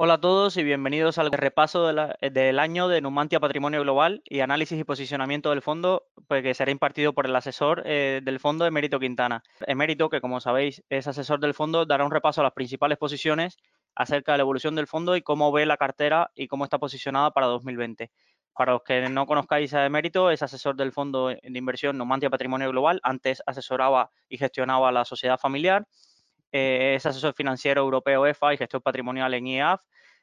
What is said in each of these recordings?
Hola a todos y bienvenidos al repaso del año de Numantia Patrimonio Global y análisis y posicionamiento del fondo pues, que será impartido por el asesor eh, del fondo Emérito Quintana. Emérito, que como sabéis es asesor del fondo, dará un repaso a las principales posiciones acerca de la evolución del fondo y cómo ve la cartera y cómo está posicionada para 2020. Para los que no conozcáis a Emérito, es asesor del fondo de inversión Numantia Patrimonio Global. Antes asesoraba y gestionaba la sociedad familiar eh, es asesor financiero europeo EFA y gestor patrimonial en IEAF,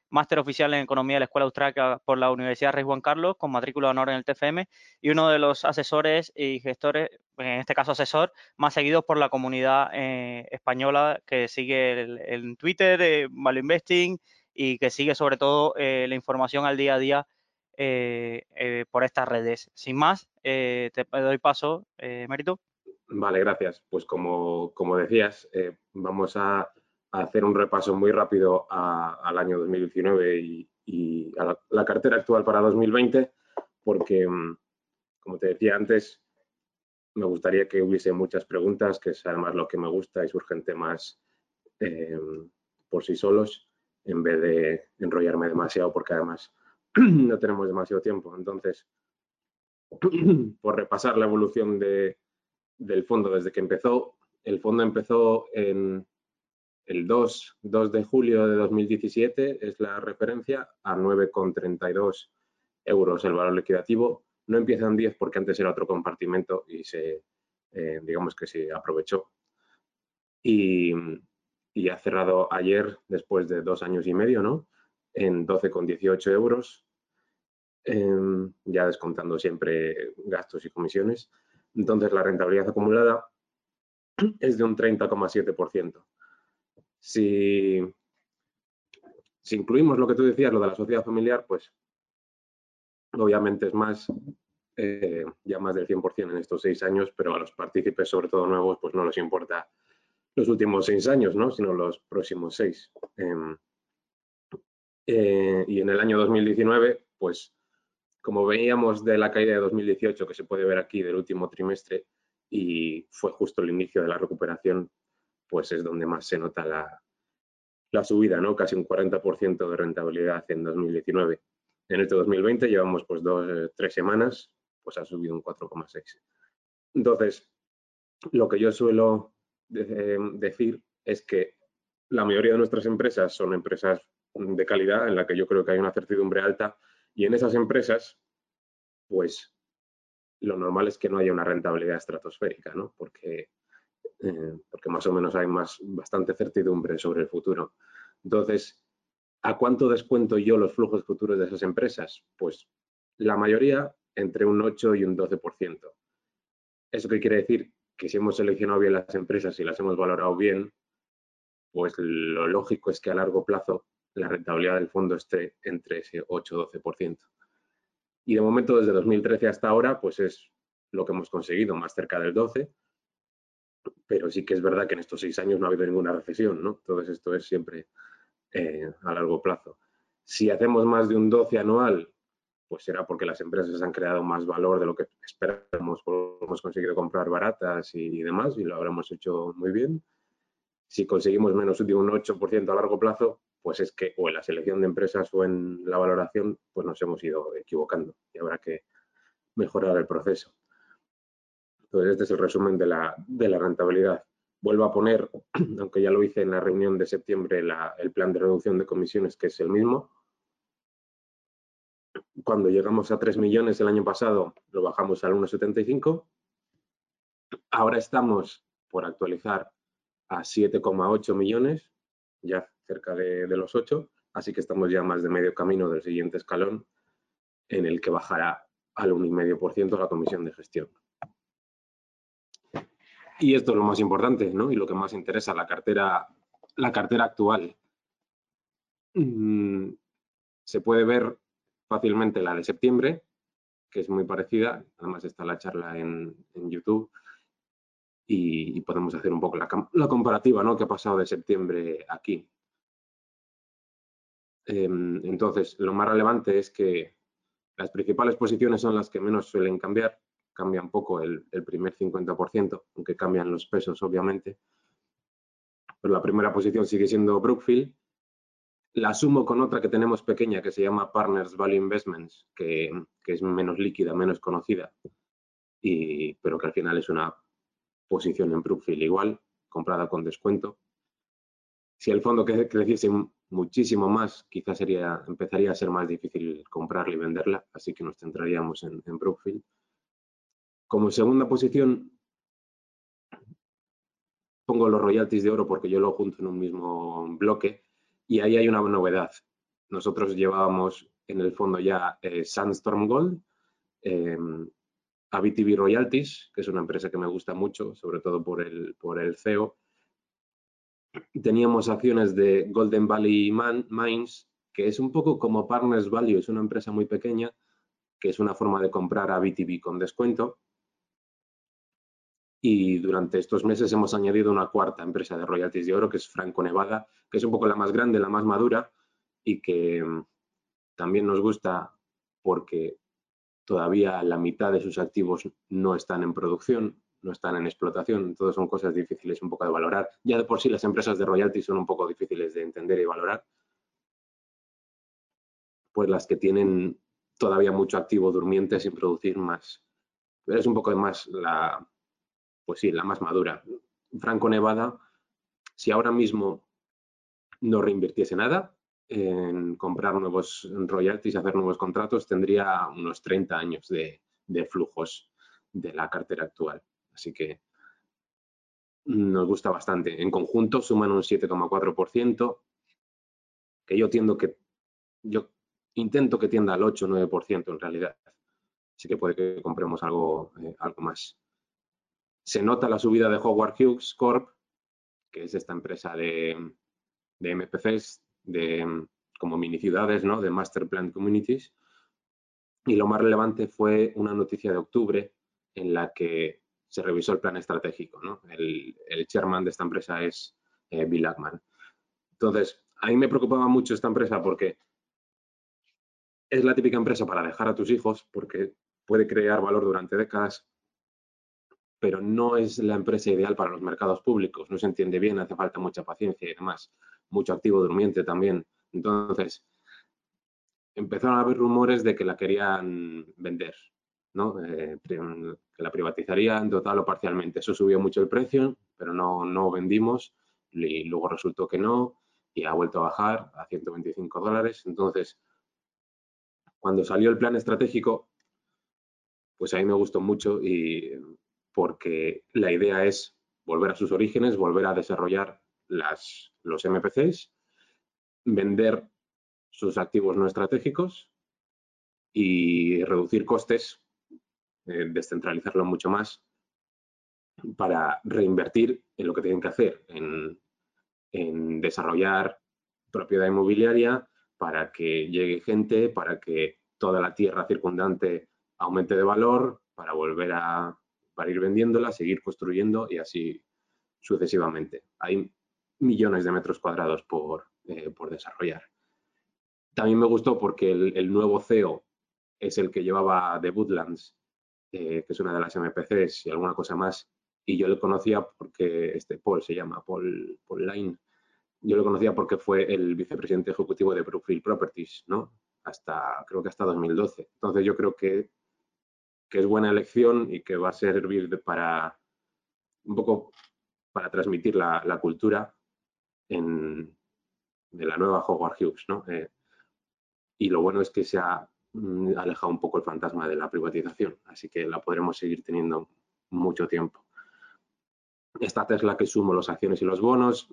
máster oficial en Economía de la Escuela Austríaca por la Universidad Rey Juan Carlos, con matrícula de honor en el TFM, y uno de los asesores y gestores, en este caso asesor, más seguidos por la comunidad eh, española que sigue en Twitter, eh, Value Investing, y que sigue sobre todo eh, la información al día a día por estas redes. Sin más, te doy paso, Mérito. Vale, gracias. Pues como, como decías, eh, vamos a, hacer un repaso muy rápido al año 2019 y, a la, cartera actual para 2020, porque, mm, como te decía antes, me gustaría que hubiese muchas preguntas, que es además lo que me gusta y surgen temas eh, por sí solos, en vez de enrollarme demasiado, porque además no tenemos demasiado tiempo. Entonces, por repasar la evolución de, del fondo desde que empezó. El fondo empezó en el 2, 2 de julio de 2017, es la referencia, a 9,32 euros el valor liquidativo. No empieza en 10 porque antes era otro compartimento y se, eh, digamos que se aprovechó. Y, ha cerrado ayer, después de dos años y medio, ¿no? En 12,18 euros, em, ya descontando siempre gastos y comisiones. Entonces, la rentabilidad acumulada es de un 30,7%. Si, si incluimos lo que tú decías, lo de la sociedad familiar, pues obviamente es más, eh, ya más del 100% en estos seis años, pero a los partícipes, sobre todo nuevos, pues no les importa los últimos seis años, ¿no? sino los próximos seis. Em, eh, y en el año 2019, pues como veíamos de la caída de 2018, que se puede ver aquí del último trimestre, y fue justo el inicio de la recuperación, pues es donde más se nota la, subida, ¿no? Casi un 40% de rentabilidad en 2019. En este 2020 llevamos pues dos, tres semanas, pues ha subido un 4,6. Entonces, lo que yo suelo eh, decir es que la mayoría de nuestras empresas son empresas de calidad en la que yo creo que hay una certidumbre alta y en esas empresas, pues lo normal es que no haya una rentabilidad estratosférica, ¿no? Porque, eh, porque más o menos hay más, bastante certidumbre sobre el futuro. Entonces, ¿a cuánto descuento yo los flujos futuros de esas empresas? Pues la mayoría entre un 8 y un 12%. ¿Eso qué quiere decir? Que si hemos seleccionado bien las empresas y las hemos valorado bien, pues lo lógico es que a largo plazo la rentabilidad del fondo esté entre ese 8-12%. Y de momento, desde 2013 hasta ahora, pues es lo que hemos conseguido, más cerca del 12%, pero sí que es verdad que en estos seis años no ha habido ninguna recesión, ¿no? Entonces esto es siempre eh, a largo plazo. Si hacemos más de un 12 anual, pues será porque las empresas han creado más valor de lo que esperamos, hemos conseguido comprar baratas y, demás, y lo habremos hecho muy bien. Si conseguimos menos de un 8% a largo plazo, pues es que o en la selección de empresas o en la valoración, pues nos hemos ido equivocando y habrá que mejorar el proceso. Entonces, este es el resumen de la, rentabilidad. Vuelvo a poner, aunque ya lo hice en la reunión de septiembre, el plan de reducción de comisiones, que es el mismo. Cuando llegamos a 3 millones el año pasado, lo bajamos al 1,75. Ahora estamos por actualizar a 7,8 millones, ya cerca de, los 8, así que estamos ya más de medio camino del siguiente escalón en el que bajará al 1,5% la comisión de gestión. Y esto es lo más importante, ¿no? Y lo que más interesa, la cartera, la cartera actual. Mm, se puede ver fácilmente la de septiembre, que es muy parecida. Además está la charla en, YouTube. Y, podemos hacer un poco la, la comparativa, ¿no? Que ha pasado de septiembre aquí. Em, entonces, lo más relevante es que las principales posiciones son las que menos suelen cambiar, cambian poco el, primer 50%, aunque cambian los pesos, obviamente. Pero la primera posición sigue siendo Brookfield, la sumo con otra que tenemos pequeña que se llama Partners Value Investments, que, es menos líquida, menos conocida, y, pero que al final es una posición en Brookfield igual, comprada con descuento. Si el fondo creciese muchísimo más, quizás sería, empezaría a ser más difícil comprarla y venderla, así que nos centraríamos en, Brookfield. Como segunda posición, pongo los royalties de oro porque yo lo junto en un mismo bloque y ahí hay una novedad. Nosotros llevábamos en el fondo ya eh, Sandstorm Gold, eh, ABTV Royalties, que es una empresa que me gusta mucho, sobre todo por el, por el CEO. Teníamos acciones de Golden Valley Mines, que es un poco como Partners Value, es una empresa muy pequeña, que es una forma de comprar a BTV con descuento y durante estos meses hemos añadido una cuarta empresa de royalties de oro, que es Franco Nevada, que es un poco la más grande, la más madura y que mm, también nos gusta porque todavía la mitad de sus activos no están en producción, no están en explotación, entonces son cosas difíciles un poco de valorar. Ya de por sí las empresas de royalties son un poco difíciles de entender y valorar, pues las que tienen todavía mucho activo durmiente sin producir más. Pero es un poco más la, pues sí, la más madura. Franco Nevada, si ahora mismo no reinvirtiese nada en comprar nuevos royalties, hacer nuevos contratos, tendría unos 30 años de, flujos de la cartera actual. Así que nos gusta bastante. En conjunto suman un 7,4%, que yo tiendo que, yo intento que tienda al 8 9% en realidad. Así que puede que compremos algo, eh, algo más se nota la subida de Howard Hughes Corp, que es esta empresa de, MPCs, de, como mini ciudades, ¿no? de Master Plan Communities. Y lo más relevante fue una noticia de octubre en la que se revisó el plan estratégico. El, chairman de esta empresa es eh, Bill Ackman. Entonces, a mí me preocupaba mucho esta empresa porque es la típica empresa para dejar a tus hijos, porque puede crear valor durante décadas, pero no es la empresa ideal para los mercados públicos. No se entiende bien, hace falta mucha paciencia y demás. Mucho activo durmiente también. Entonces, empezaron a haber rumores de que la querían vender, ¿no? Eh, que la privatizarían total o parcialmente. Eso subió mucho el precio, pero no, no vendimos y luego resultó que no y ha vuelto a bajar a 125 dólares. Entonces, cuando salió el plan estratégico, pues a mí me gustó mucho y porque la idea es volver a sus orígenes, volver a desarrollar las, los MPCs, vender sus activos no estratégicos y reducir costes, eh, descentralizarlo mucho más para reinvertir en lo que tienen que hacer, en, en desarrollar propiedad inmobiliaria para que llegue gente, para que toda la tierra circundante aumente de valor, para volver a para ir vendiéndola, seguir construyendo y así sucesivamente. Hay millones de metros cuadrados por, eh, desarrollar. También me gustó porque el, nuevo CEO es el que llevaba The Woodlands, eh, que es una de las MPCs y alguna cosa más, y yo le conocía porque, este Paul se llama, Paul, Paul Line, yo lo conocía porque fue el vicepresidente ejecutivo de Brookfield Properties, ¿no? Hasta, creo que hasta 2012. Entonces yo creo que que es buena elección y que va a servir para un poco para transmitir la, cultura en, de la nueva Howard Hughes. ¿no? Eh, y lo bueno es que se ha mm, alejado un poco el fantasma de la privatización, así que la podremos seguir teniendo mucho tiempo. Esta Tesla que sumo las acciones y los bonos,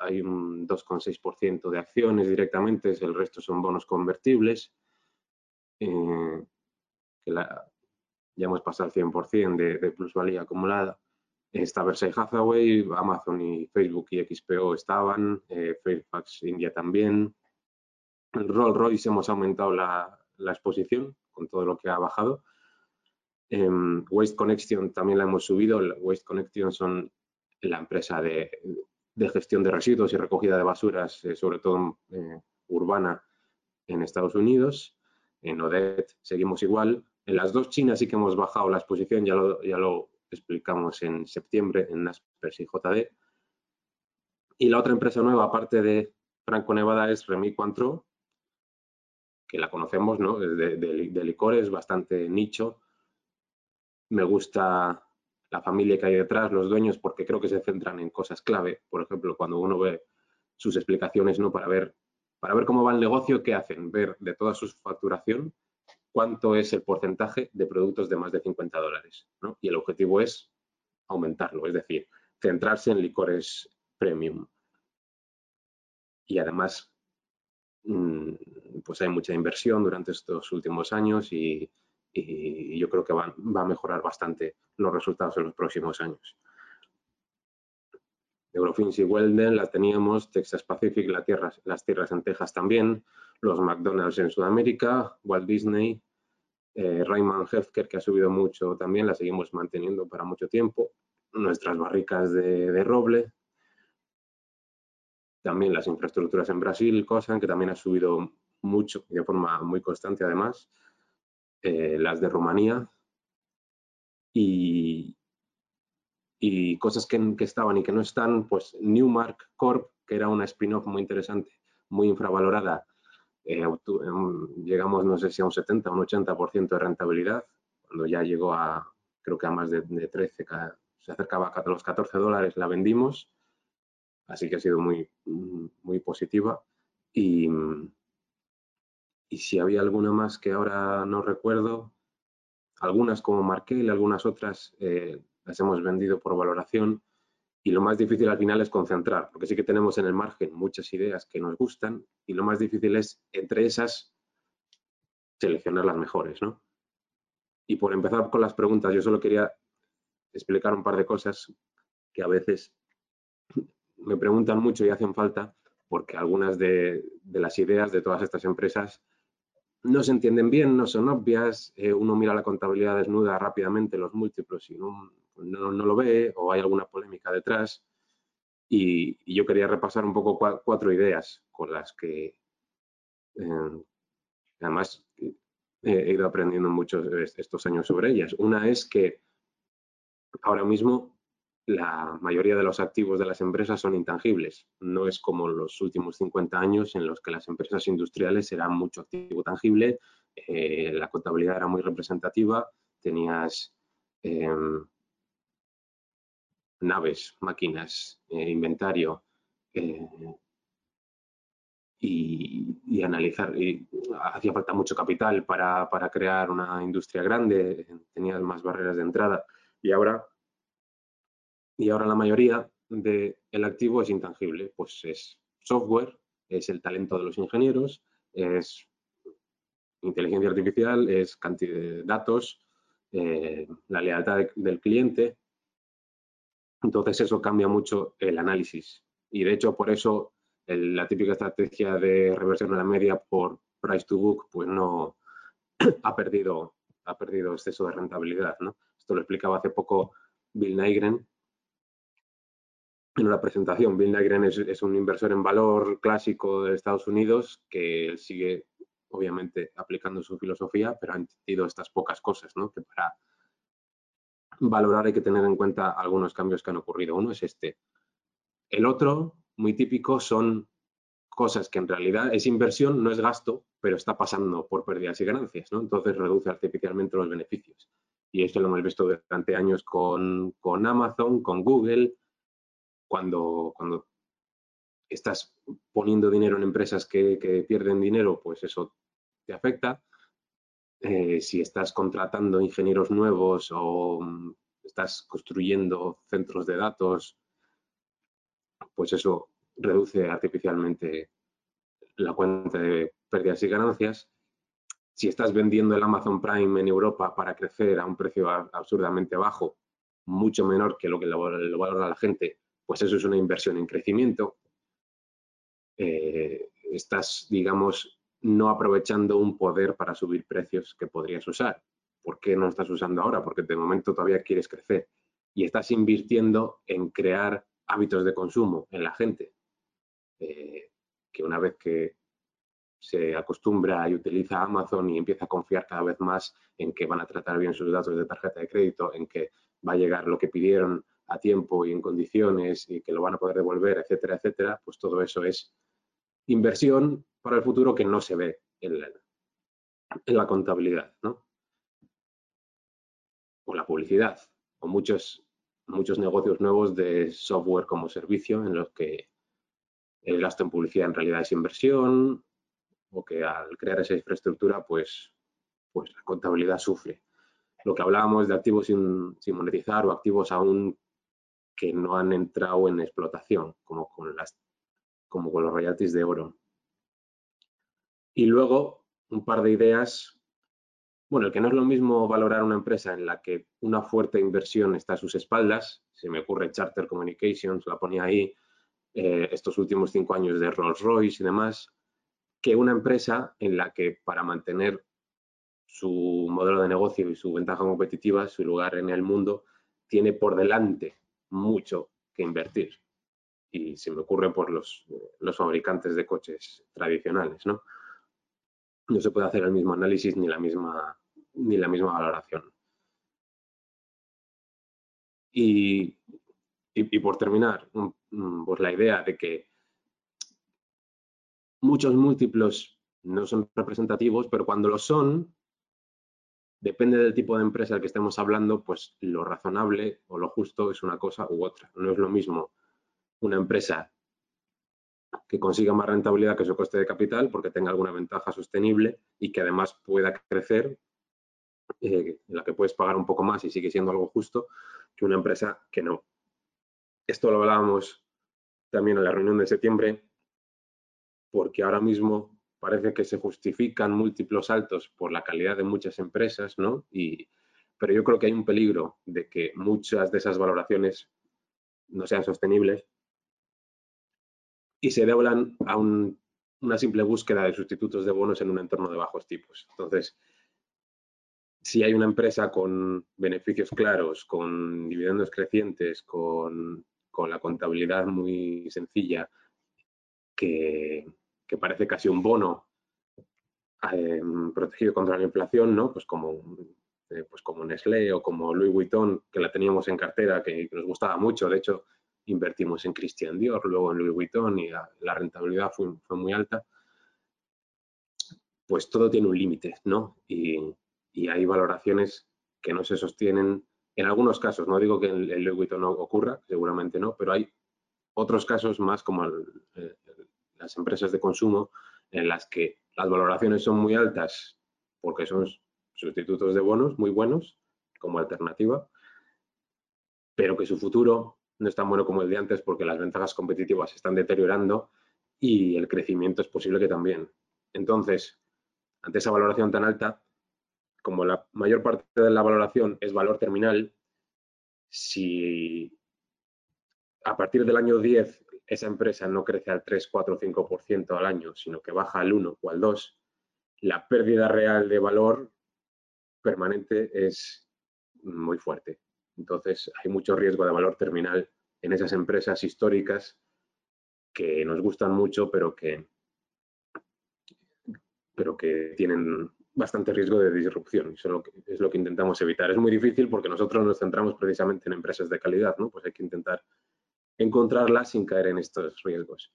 hay un 2,6% de acciones directamente, el resto son bonos convertibles. Eh, ya hemos pasado el 100% de, plusvalía acumulada. Está Versailles Hathaway, Amazon y Facebook y XPO estaban, eh, Fairfax India también. Rolls Royce hemos aumentado la, exposición con todo lo que ha bajado. Em, Waste Connection también la hemos subido. Waste Connection son la empresa de, gestión de residuos y recogida de basuras, eh, sobre todo eh, urbana, en Estados Unidos. En Odette seguimos igual. En las dos chinas sí que hemos bajado la exposición, ya lo, explicamos en septiembre en Naspers y JD. Y la otra empresa nueva, aparte de Franco Nevada es Remy Cointreau, que la conocemos, ¿no? De, de, licores, bastante nicho. Me gusta la familia que hay detrás, los dueños, porque creo que se centran en cosas clave. Por ejemplo, cuando uno ve sus explicaciones, ¿no? Para ver, para ver cómo va el negocio, ¿qué hacen? Ver de toda su facturación cuánto es el porcentaje de productos de más de 50 dólares. ¿no? Y el objetivo es aumentarlo, es decir, centrarse en licores premium. Y además, mm, pues hay mucha inversión durante estos últimos años y, yo creo que va, a mejorar bastante los resultados en los próximos años. Eurofins y Welden la teníamos, Texas Pacific, las tierras en Texas también, los McDonald's en Sudamérica, Walt Disney, eh, Rayman Healthcare, que ha subido mucho también, la seguimos manteniendo para mucho tiempo, nuestras barricas de, roble, también las infraestructuras en Brasil, cosa que también ha subido mucho y de forma muy constante además, eh, las de Rumanía y, y cosas que, estaban y que no están, pues Newmark Corp, que era una spin-off muy interesante, muy infravalorada, eh, llegamos, no sé si a un 70 o un 80% de rentabilidad, cuando ya llegó a, creo que a más de, 13, se acercaba a los 14 dólares, la vendimos, así que ha sido muy, muy positiva. Y, y si había alguna más que ahora no recuerdo, algunas como Markel, algunas otras eh, las hemos vendido por valoración y lo más difícil al final es concentrar, porque sí que tenemos en el margen muchas ideas que nos gustan y lo más difícil es entre esas seleccionar las mejores, ¿no? Y por empezar con las preguntas, yo solo quería explicar un par de cosas que a veces me preguntan mucho y hacen falta, porque algunas de, las ideas de todas estas empresas no se entienden bien, no son obvias, eh, uno mira la contabilidad desnuda rápidamente, los múltiplos y no, no, lo ve o hay alguna polémica detrás. Y, yo quería repasar un poco cuatro ideas con las que eh, además he ido aprendiendo mucho estos años sobre ellas. Una es que ahora mismo la mayoría de los activos de las empresas son intangibles. No es como los últimos 50 años en los que las empresas industriales eran mucho activo tangible, eh, la contabilidad era muy representativa, tenías em, naves, máquinas, eh, inventario eh, y, analizar. Y hacía falta mucho capital para, crear una industria grande, tenía más barreras de entrada y ahora, y ahora la mayoría del activo es intangible, pues es software, es el talento de los ingenieros, es inteligencia artificial, es cantidad de datos, eh, la lealtad del cliente, entonces eso cambia mucho el análisis y de hecho por eso la típica estrategia de reversión a la media por price to book pues no ha perdido ha perdido exceso de rentabilidad. ¿no? Esto lo explicaba hace poco Bill Nygren en una presentación. Bill Nygren es, un inversor en valor clásico de Estados Unidos que sigue obviamente aplicando su filosofía, pero ha entendido estas pocas cosas, ¿no? que para valorar hay que tener en cuenta algunos cambios que han ocurrido. Uno es este. El otro, muy típico, son cosas que en realidad es inversión, no es gasto, pero está pasando por pérdidas y ganancias, ¿no? Entonces reduce artificialmente los beneficios. Y esto lo hemos visto durante años con, Amazon, con Google, cuando, cuando estás poniendo dinero en empresas que, que pierden dinero, pues eso te afecta. Eh, si estás contratando ingenieros nuevos o mm, estás construyendo centros de datos, pues eso reduce artificialmente la cuenta de pérdidas y ganancias. Si estás vendiendo el Amazon Prime en Europa para crecer a un precio absurdamente bajo, mucho menor que lo que lo valora la gente, pues eso es una inversión en crecimiento. Eh, estás, digamos, no aprovechando un poder para subir precios que podrías usar. ¿Por qué no estás usando ahora? Porque de momento todavía quieres crecer y estás invirtiendo en crear hábitos de consumo en la gente, eh, que una vez que se acostumbra y utiliza Amazon y empieza a confiar cada vez más en que van a tratar bien sus datos de tarjeta de crédito, en que va a llegar lo que pidieron a tiempo y en condiciones y que lo van a poder devolver, etcétera, etcétera, pues todo eso es inversión para el futuro que no se ve en la, contabilidad, ¿no? O la publicidad, o muchos, muchos negocios nuevos de software como servicio en los que el gasto en publicidad en realidad es inversión o que al crear esa infraestructura pues, pues la contabilidad sufre. Lo que hablábamos de activos sin, sin monetizar o activos aún que no han entrado en explotación, como con, las, como con los royalties de oro. Y luego, un par de ideas. Bueno, el que no es lo mismo valorar una empresa en la que una fuerte inversión está a sus espaldas, se me ocurre Charter Communications, la ponía ahí, eh, estos últimos cinco años de Rolls Royce y demás, que una empresa en la que para mantener su modelo de negocio y su ventaja competitiva, su lugar en el mundo, tiene por delante mucho que invertir. Y se me ocurre por los, los fabricantes de coches tradicionales, ¿no? No se puede hacer el mismo análisis ni la misma, ni la misma valoración. Y, y, por terminar, pues la idea de que muchos múltiplos no son representativos, pero cuando lo son, depende del tipo de empresa del que estemos hablando, pues lo razonable o lo justo es una cosa u otra. No es lo mismo una empresa que consiga más rentabilidad que su coste de capital porque tenga alguna ventaja sostenible y que además pueda crecer, eh, en la que puedes pagar un poco más y sigue siendo algo justo, que una empresa que no. Esto lo hablábamos también en la reunión de septiembre, porque ahora mismo parece que se justifican múltiplos saltos por la calidad de muchas empresas, ¿no? Y, pero yo creo que hay un peligro de que muchas de esas valoraciones no sean sostenibles y se deban a una simple búsqueda de sustitutos de bonos en un entorno de bajos tipos. Entonces, si hay una empresa con beneficios claros, con dividendos crecientes, con, con la contabilidad muy sencilla, que, que parece casi un bono em, protegido contra la inflación, ¿no? Pues como, eh, pues como Nestlé o como Louis Vuitton, que la teníamos en cartera, que, nos gustaba mucho. De hecho, invertimos en Christian Dior, luego en Louis Vuitton y la, rentabilidad fue, muy alta. Pues todo tiene un límite, ¿no? Y, hay valoraciones que no se sostienen. En algunos casos, no digo que en, Louis Vuitton no ocurra, seguramente no, pero hay otros casos más como el, las empresas de consumo en las que las valoraciones son muy altas porque son sustitutos de bonos muy buenos como alternativa, pero que su futuro no es tan bueno como el de antes porque las ventajas competitivas se están deteriorando y el crecimiento es posible que también. Entonces, ante esa valoración tan alta, como la mayor parte de la valoración es valor terminal, si a partir del año 10 esa empresa no crece al 3, 4, 5% al año, sino que baja al 1 o al 2, la pérdida real de valor permanente es muy fuerte. Entonces, hay mucho riesgo de valor terminal en esas empresas históricas que nos gustan mucho, pero que, pero que tienen bastante riesgo de disrupción. Eso es lo, que, intentamos evitar. Es muy difícil porque nosotros nos centramos precisamente en empresas de calidad, ¿no? Pues hay que intentar encontrarla sin caer en estos riesgos.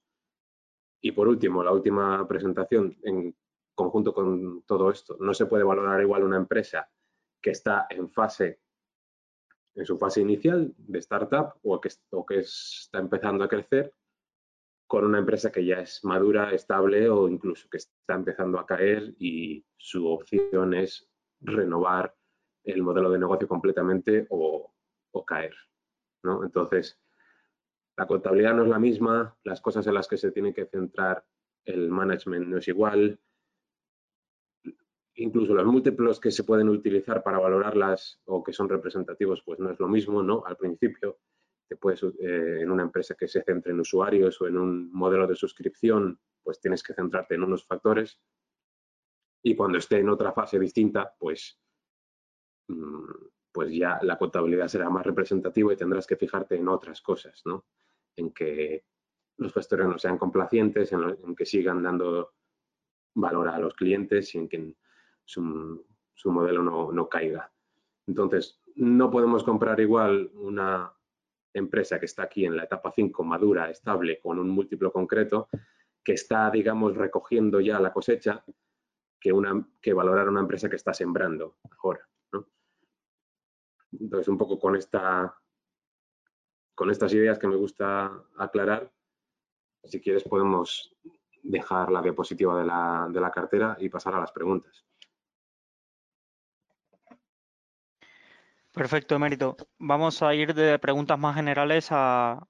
Y por último, la última presentación en conjunto con todo esto. No se puede valorar igual una empresa que está en fase, en su fase inicial de startup o que, o que está empezando a crecer con una empresa que ya es madura, estable o incluso que está empezando a caer y su opción es renovar el modelo de negocio completamente o, o caer. ¿no? Entonces, la contabilidad no es la misma, las cosas en las que se tiene que centrar el management no es igual, incluso los múltiplos que se pueden utilizar para valorarlas o que son representativos, pues no es lo mismo, ¿no? Al principio, te puedes, eh, en una empresa que se centre en usuarios o en un modelo de suscripción, pues tienes que centrarte en unos factores y cuando esté en otra fase distinta, pues, mm, pues ya la contabilidad será más representativa y tendrás que fijarte en otras cosas, ¿no? en que los gestores no sean complacientes, en, que sigan dando valor a los clientes y en que su, modelo no, caiga. Entonces, no podemos comprar igual una empresa que está aquí en la etapa 5, madura, estable, con un múltiplo concreto, que está, digamos, recogiendo ya la cosecha que, una, que valorar una empresa que está sembrando ahora. Entonces, un poco con, esta, con estas ideas que me gusta aclarar, si quieres podemos dejar la diapositiva de la, de la cartera y pasar a las preguntas. Perfecto, Emérito. Vamos a ir de preguntas más generales a,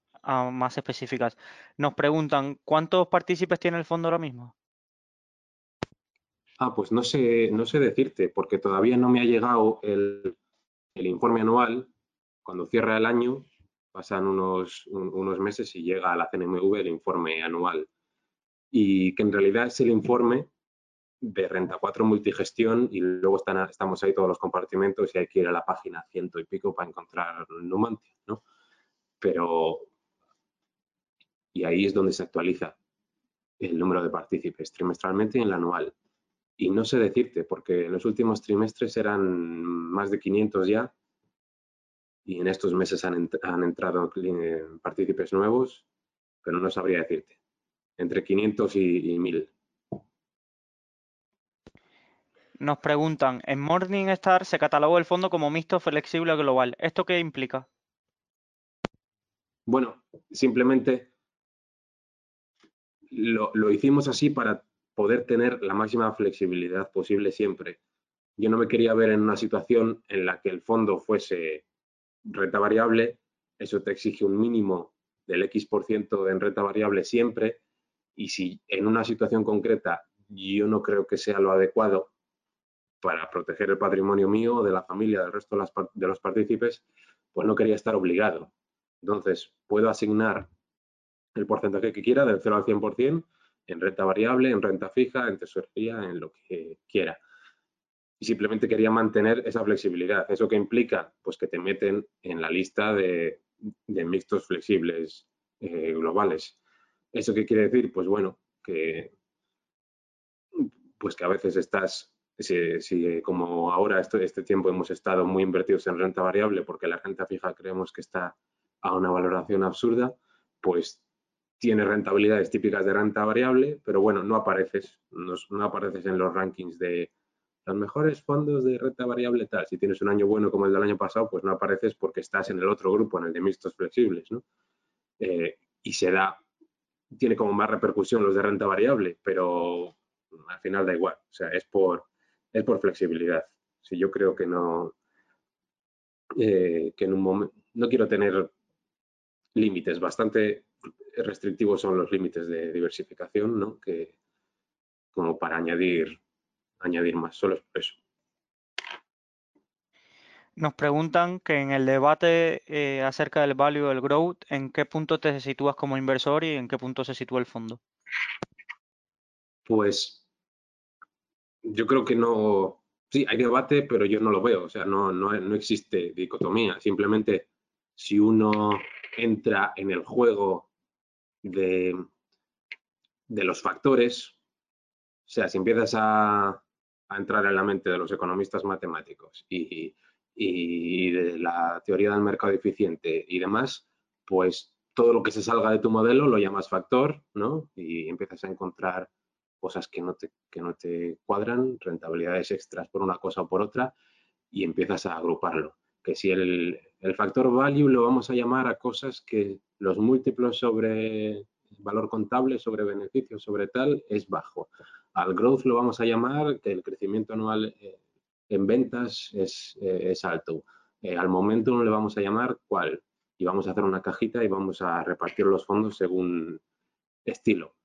más específicas. Nos preguntan, ¿cuántos partícipes tiene el fondo ahora mismo? Ah, pues no sé, no sé decirte, porque todavía no me ha llegado el, informe anual. Cuando cierra el año, pasan unos, unos meses y llega a la CNMV el informe anual. Y que en realidad es el informe de Renta 4 Multigestión y luego están, estamos ahí todos los compartimentos y hay que ir a la página ciento y pico para encontrar Numantia, ¿no? Pero, y ahí es donde se actualiza el número de partícipes trimestralmente y en el anual. Y no sé decirte, porque en los últimos trimestres eran más de 500 ya y en estos meses han, han entrado partícipes nuevos, pero no sabría decirte. Entre 500 y, y 1000. Nos preguntan, en Morningstar se catalogó el fondo como mixto flexible global. ¿Esto qué implica? Bueno, simplemente lo, hicimos así para poder tener la máxima flexibilidad posible siempre. Yo no me quería ver en una situación en la que el fondo fuese renta variable, eso te exige un mínimo del X% ciento en renta variable siempre, y si en una situación concreta yo no creo que sea lo adecuado, para proteger el patrimonio mío, de la familia, del resto de, los partícipes, pues no quería estar obligado. Entonces, puedo asignar el porcentaje que quiera, del 0 al 100%, en renta variable, en renta fija, en tesorería, en lo que quiera. Y simplemente quería mantener esa flexibilidad. ¿Eso que implica? Pues que te meten en la lista de, mixtos flexibles eh, globales. ¿Eso qué quiere decir? Pues bueno, que, pues que a veces estás si, como ahora este, tiempo hemos estado muy invertidos en renta variable porque la renta fija creemos que está a una valoración absurda, pues tiene rentabilidades típicas de renta variable, pero bueno, no apareces, no, apareces en los rankings de los mejores fondos de renta variable tal. Si tienes un año bueno como el del año pasado, pues no apareces porque estás en el otro grupo, en el de mixtos flexibles, ¿no? Eh, y se da, tiene como más repercusión los de renta variable, pero al final da igual, o sea, es por, es por flexibilidad. Si yo creo que no, eh, que en un momento, no quiero tener límites, bastante restrictivos son los límites de diversificación, ¿no? Que como para añadir, añadir más, solo es por eso. Nos preguntan que en el debate eh, acerca del value del growth, ¿en qué punto te sitúas como inversor y en qué punto se sitúa el fondo? Pues yo creo que no, sí, hay debate, pero yo no lo veo, o sea, no, no, no existe dicotomía, simplemente si uno entra en el juego de, de los factores, o sea, si empiezas a, a, entrar en la mente de los economistas matemáticos y, y de la teoría del mercado eficiente y demás, pues todo lo que se salga de tu modelo lo llamas factor, ¿no? Y empiezas a encontrar cosas que no te, que no te cuadran, rentabilidades extras por una cosa o por otra, y empiezas a agruparlo. Que si el, factor value lo vamos a llamar a cosas que los múltiplos sobre valor contable, sobre beneficios, sobre tal, es bajo. Al growth lo vamos a llamar que el crecimiento anual eh, en ventas es, eh, es alto. Eh, al momento no le vamos a llamar cuál. Y vamos a hacer una cajita y vamos a repartir los fondos según estilo.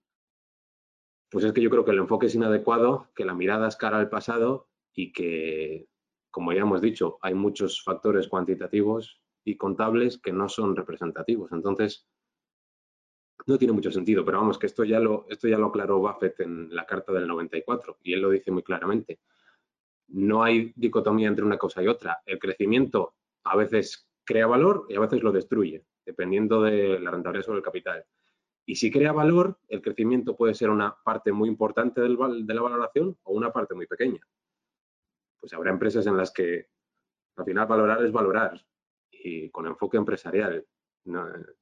Pues es que yo creo que el enfoque es inadecuado, que la mirada es cara al pasado y que, como ya hemos dicho, hay muchos factores cuantitativos y contables que no son representativos. Entonces, no tiene mucho sentido, pero vamos, que esto ya lo, esto ya lo aclaró Buffett en la carta del 94 y él lo dice muy claramente. No hay dicotomía entre una cosa y otra. El crecimiento a veces crea valor y a veces lo destruye, dependiendo de la rentabilidad sobre el capital. Y si crea valor, el crecimiento puede ser una parte muy importante de la valoración o una parte muy pequeña. Pues habrá empresas en las que al final valorar es valorar y con enfoque empresarial.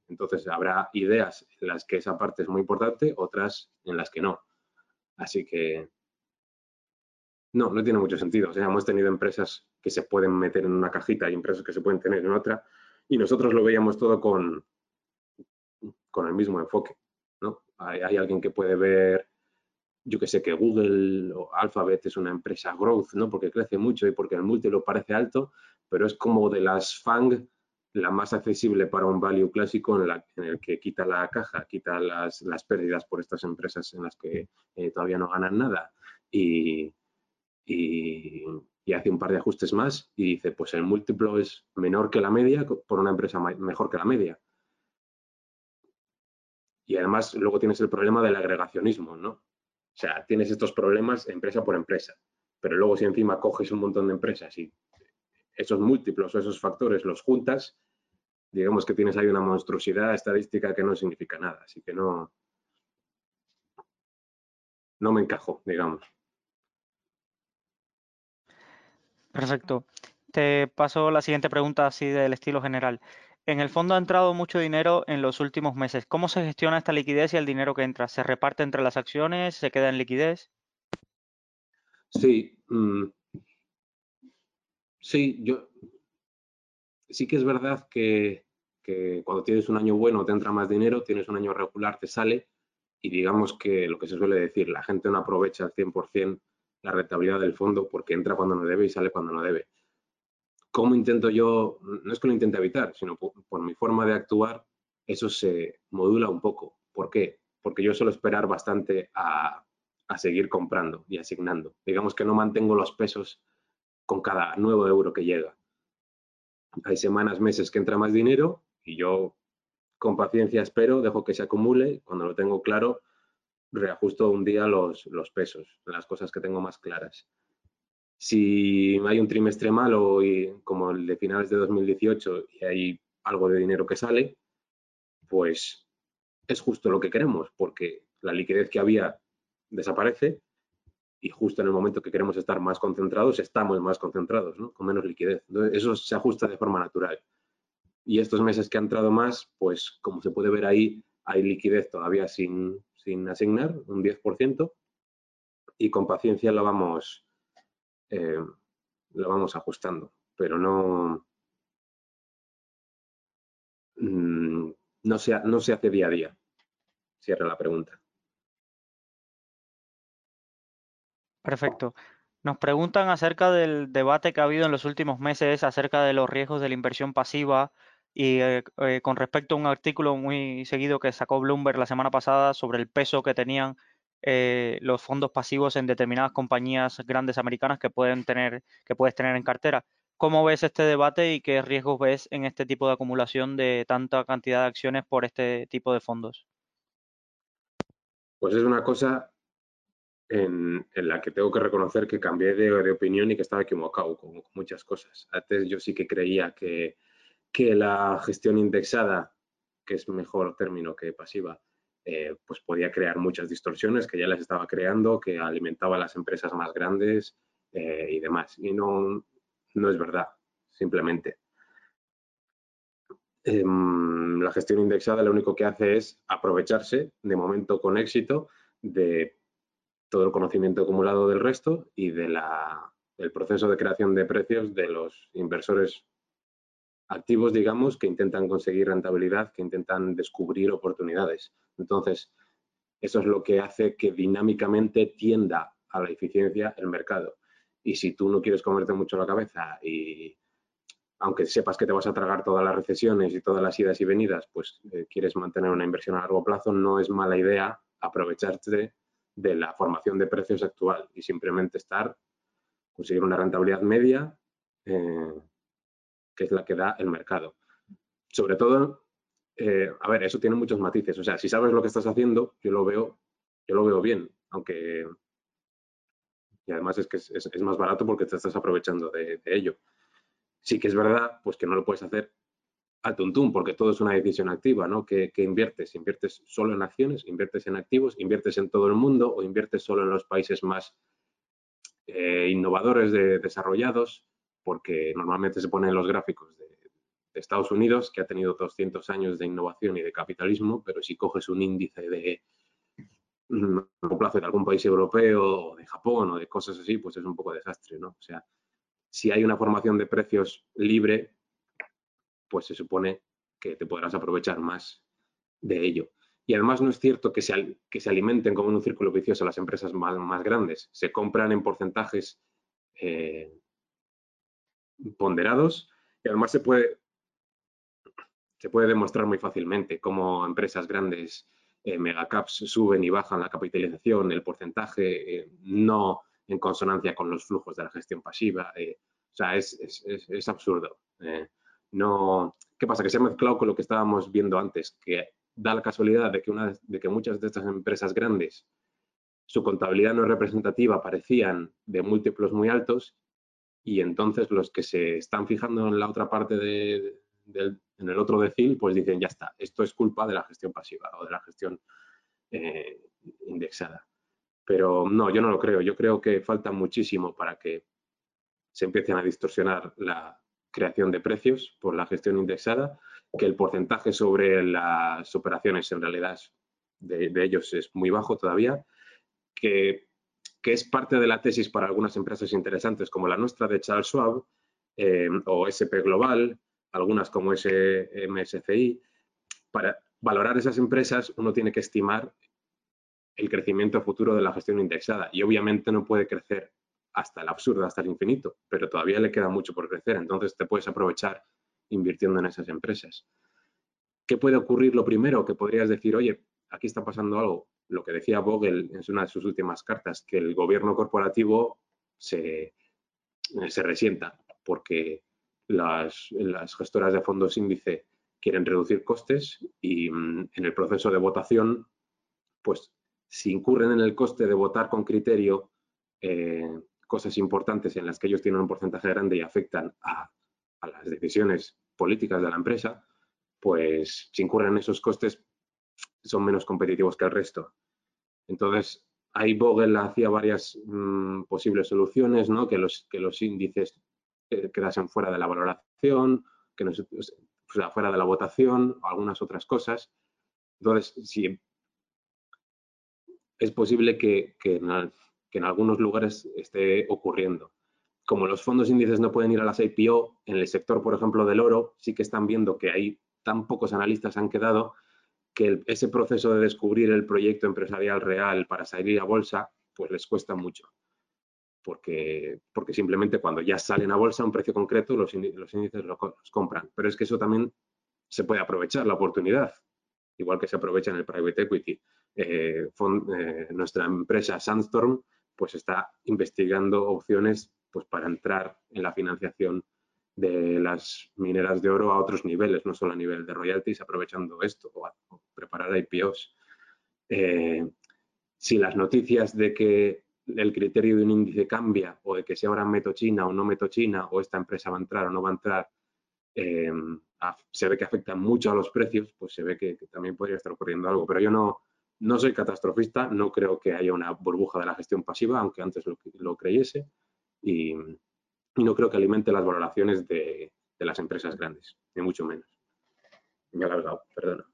entonces habrá ideas en las que esa parte es muy importante, otras en las que no. Así que no, no tiene mucho sentido. O sea, hemos tenido empresas que se pueden meter en una cajita y empresas que se pueden tener en otra y nosotros lo veíamos todo con, con el mismo enfoque. ¿no? Hay, alguien que puede ver yo que sé que Google o Alphabet es una empresa growth, ¿no? Porque crece mucho y porque el múltiplo parece alto, pero es como de las FANG la más accesible para un value clásico en, la, el que quita la caja, quita las, pérdidas por estas empresas en las que eh, todavía no ganan nada y, y, hace un par de ajustes más y dice, pues el múltiplo es menor que la media por una empresa mejor que la media. Y además luego tienes el problema del agregacionismo, ¿no? O sea, tienes estos problemas empresa por empresa, pero luego si encima coges un montón de empresas y esos múltiplos o esos factores los juntas, digamos que tienes ahí una monstruosidad estadística que no significa nada. Así que no, no me encajo, digamos. Perfecto. Te paso la siguiente pregunta así del estilo general. En el fondo ha entrado mucho dinero en los últimos meses. ¿Cómo se gestiona esta liquidez y el dinero que entra? ¿Se reparte entre las acciones? ¿Se queda en liquidez? Sí, mm, Sí, yo sí que es verdad que, cuando tienes un año bueno te entra más dinero, tienes un año regular te sale y digamos que lo que se suele decir, la gente no aprovecha al 100% la rentabilidad del fondo porque entra cuando no debe y sale cuando no debe. ¿Cómo intento yo? No es que lo intente evitar, sino por, mi forma de actuar, eso se modula un poco. ¿Por qué? Porque yo suelo esperar bastante a, seguir comprando y asignando. Digamos que no mantengo los pesos con cada nuevo euro que llega. Hay semanas, meses que entra más dinero y yo con paciencia espero, dejo que se acumule, cuando lo tengo claro, reajusto un día los pesos, las cosas que tengo más claras. Si hay un trimestre malo como el de finales de 2018 y hay algo de dinero que sale, pues es justo lo que queremos, porque la liquidez que había desaparece y justo en el momento que queremos estar más concentrados, estamos más concentrados, con menos liquidez. Eso se ajusta de forma natural. Y estos meses que ha entrado más, pues como se puede ver ahí, hay liquidez todavía sin, sin asignar, un 10%, y con paciencia la vamos, eh, la vamos ajustando. Pero no, mm, no, se, no se hace día a día. Cierra la pregunta. Perfecto. Nos preguntan acerca del debate que ha habido en los últimos meses acerca de los riesgos de la inversión pasiva y eh, eh, con respecto a un artículo muy seguido que sacó Bloomberg la semana pasada sobre el peso que tenían eh, los fondos pasivos en determinadas compañías grandes americanas que pueden tener, que puedes tener en cartera. ¿Cómo ves este debate y qué riesgos ves en este tipo de acumulación de tanta cantidad de acciones por este tipo de fondos? Pues es una cosa en, la que tengo que reconocer que cambié de, opinión y que estaba equivocado con, muchas cosas. Antes yo sí que creía que, que la gestión indexada, que es mejor término que pasiva, eh, pues podía crear muchas distorsiones, que ya las estaba creando, que alimentaba a las empresas más grandes eh, y demás. Y no, no es verdad, simplemente. Em, la gestión indexada lo único que hace es aprovecharse, de momento con éxito, de todo el conocimiento acumulado del resto y de del proceso de creación de precios de los inversores activos, digamos, que intentan conseguir rentabilidad, que intentan descubrir oportunidades. Entonces, eso es lo que hace que dinámicamente tienda a la eficiencia el mercado. Y si tú no quieres comerte mucho la cabeza y aunque sepas que te vas a tragar todas las recesiones y todas las idas y venidas, pues eh, quieres mantener una inversión a largo plazo, no es mala idea aprovecharte de la formación de precios actual y simplemente estar, conseguir una rentabilidad media, eh, es la que da el mercado. Sobre todo, eh, a ver, eso tiene muchos matices. O sea, si sabes lo que estás haciendo, yo lo veo, yo lo veo bien, aunque y además es que es, más barato porque te estás aprovechando de, de, ello. Sí que es verdad, pues que no lo puedes hacer al tuntún, porque todo es una decisión activa, ¿no? ¿Qué, inviertes? ¿Inviertes solo en acciones? ¿Inviertes en activos? ¿Inviertes en todo el mundo? ¿O inviertes solo en los países más eh, innovadores, de, desarrollados? Porque normalmente se ponen los gráficos de, Estados Unidos, que ha tenido 200 años de innovación y de capitalismo, pero si coges un índice de largo plazo de algún país europeo, o de Japón, o de cosas así, pues es un poco desastre, ¿no? O sea, si hay una formación de precios libre, pues se supone que te podrás aprovechar más de ello. Y además no es cierto que se, que se alimenten como en un círculo vicioso las empresas más, más grandes. Se compran en porcentajes eh, ponderados y además se puede, se puede demostrar muy fácilmente cómo empresas grandes, eh, megacaps, suben y bajan la capitalización, el porcentaje, eh, no en consonancia con los flujos de la gestión pasiva. Eh, o sea, es, es absurdo. no, ¿Qué pasa? Que se ha mezclado con lo que estábamos viendo antes, que da la casualidad de que, una, de que muchas de estas empresas grandes, su contabilidad no es representativa, parecían de múltiplos muy altos y entonces los que se están fijando en la otra parte de, en el otro decil, pues dicen, ya está, esto es culpa de la gestión pasiva o de la gestión eh, indexada. Pero no, yo no lo creo. Yo creo que falta muchísimo para que se empiecen a distorsionar la creación de precios por la gestión indexada, que el porcentaje sobre las operaciones en realidad de, de ellos es muy bajo todavía, que que es parte de la tesis para algunas empresas interesantes como la nuestra de Charles Schwab eh, o SP Global, algunas como MSCI. Para valorar esas empresas uno tiene que estimar el crecimiento futuro de la gestión indexada y obviamente no puede crecer hasta el absurdo, hasta el infinito, pero todavía le queda mucho por crecer, entonces te puedes aprovechar invirtiendo en esas empresas. ¿Qué puede ocurrir lo primero? Que podrías decir, oye, aquí está pasando algo, lo que decía Vogel en una de sus últimas cartas, que el gobierno corporativo se, se resienta porque las, gestoras de fondos índice quieren reducir costes y mm, en el proceso de votación, pues si incurren en el coste de votar con criterio eh, cosas importantes en las que ellos tienen un porcentaje grande y afectan a, a las decisiones políticas de la empresa, pues si incurren en esos costes son menos competitivos que el resto. Entonces, ahí Vogel hacía varias mm, posibles soluciones, ¿no? que, los, que los índices eh, quedasen fuera de la valoración, que no fuera de la votación, o algunas otras cosas. Entonces, sí, es posible que, que, en, que en algunos lugares esté ocurriendo. Como los fondos índices no pueden ir a las IPO, en el sector, por ejemplo, del oro, sí que están viendo que hay tan pocos analistas han quedado que ese proceso de descubrir el proyecto empresarial real para salir a bolsa, pues les cuesta mucho. Porque, porque simplemente cuando ya salen a bolsa a un precio concreto, los, índices los, compran. Pero es que eso también se puede aprovechar, la oportunidad, igual que se aprovecha en el private equity. Eh, eh, nuestra empresa Sandstorm pues está investigando opciones pues, para entrar en la financiación de las mineras de oro a otros niveles, no solo a nivel de royalties, aprovechando esto o, preparar IPOs. Eh, si las noticias de que el criterio de un índice cambia o de que si ahora meto China o no meto China o esta empresa va a entrar o no va a entrar, eh, se ve que afecta mucho a los precios, pues se ve que, también podría estar ocurriendo algo. Pero yo no, no soy catastrofista, no creo que haya una burbuja de la gestión pasiva, aunque antes lo, creyese. Y, y no creo que alimente las valoraciones de, las empresas grandes, ni mucho menos. Me he alargado, perdona.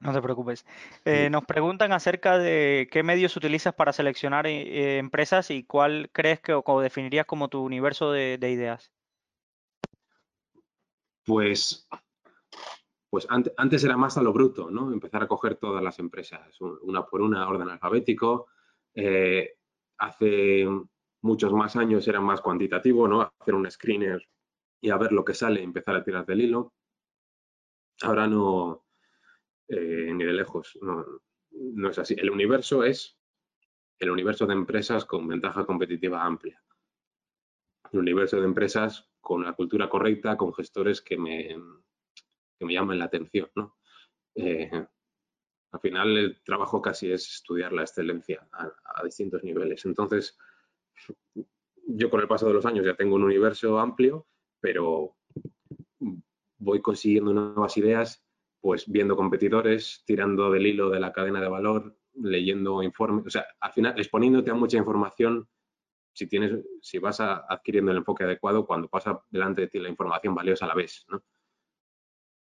No te preocupes. Eh, nos preguntan acerca de qué medios utilizas para seleccionar eh, empresas y cuál crees que o definirías como tu universo de, ideas. Pues, pues antes, era más a lo bruto, ¿no? Empezar a coger todas las empresas, una por una, orden alfabético. Eh, hace muchos más años era más cuantitativo, ¿no? Hacer un screener y a ver lo que sale y empezar a tirar del hilo. Ahora no, eh, ni de lejos, no, es así. El universo es el universo de empresas con ventaja competitiva amplia. El universo de empresas con la cultura correcta, con gestores que me, me llamen la atención, ¿no? Eh, al final el trabajo casi es estudiar la excelencia a distintos niveles. Entonces, yo con el paso de los años ya tengo un universo amplio, pero voy consiguiendo nuevas ideas, pues viendo competidores, tirando del hilo de la cadena de valor, leyendo informes, o sea, al final exponiéndote a mucha información si, tienes, si vas adquiriendo el enfoque adecuado, cuando pasa delante de ti la información valiosa la ves. ¿no?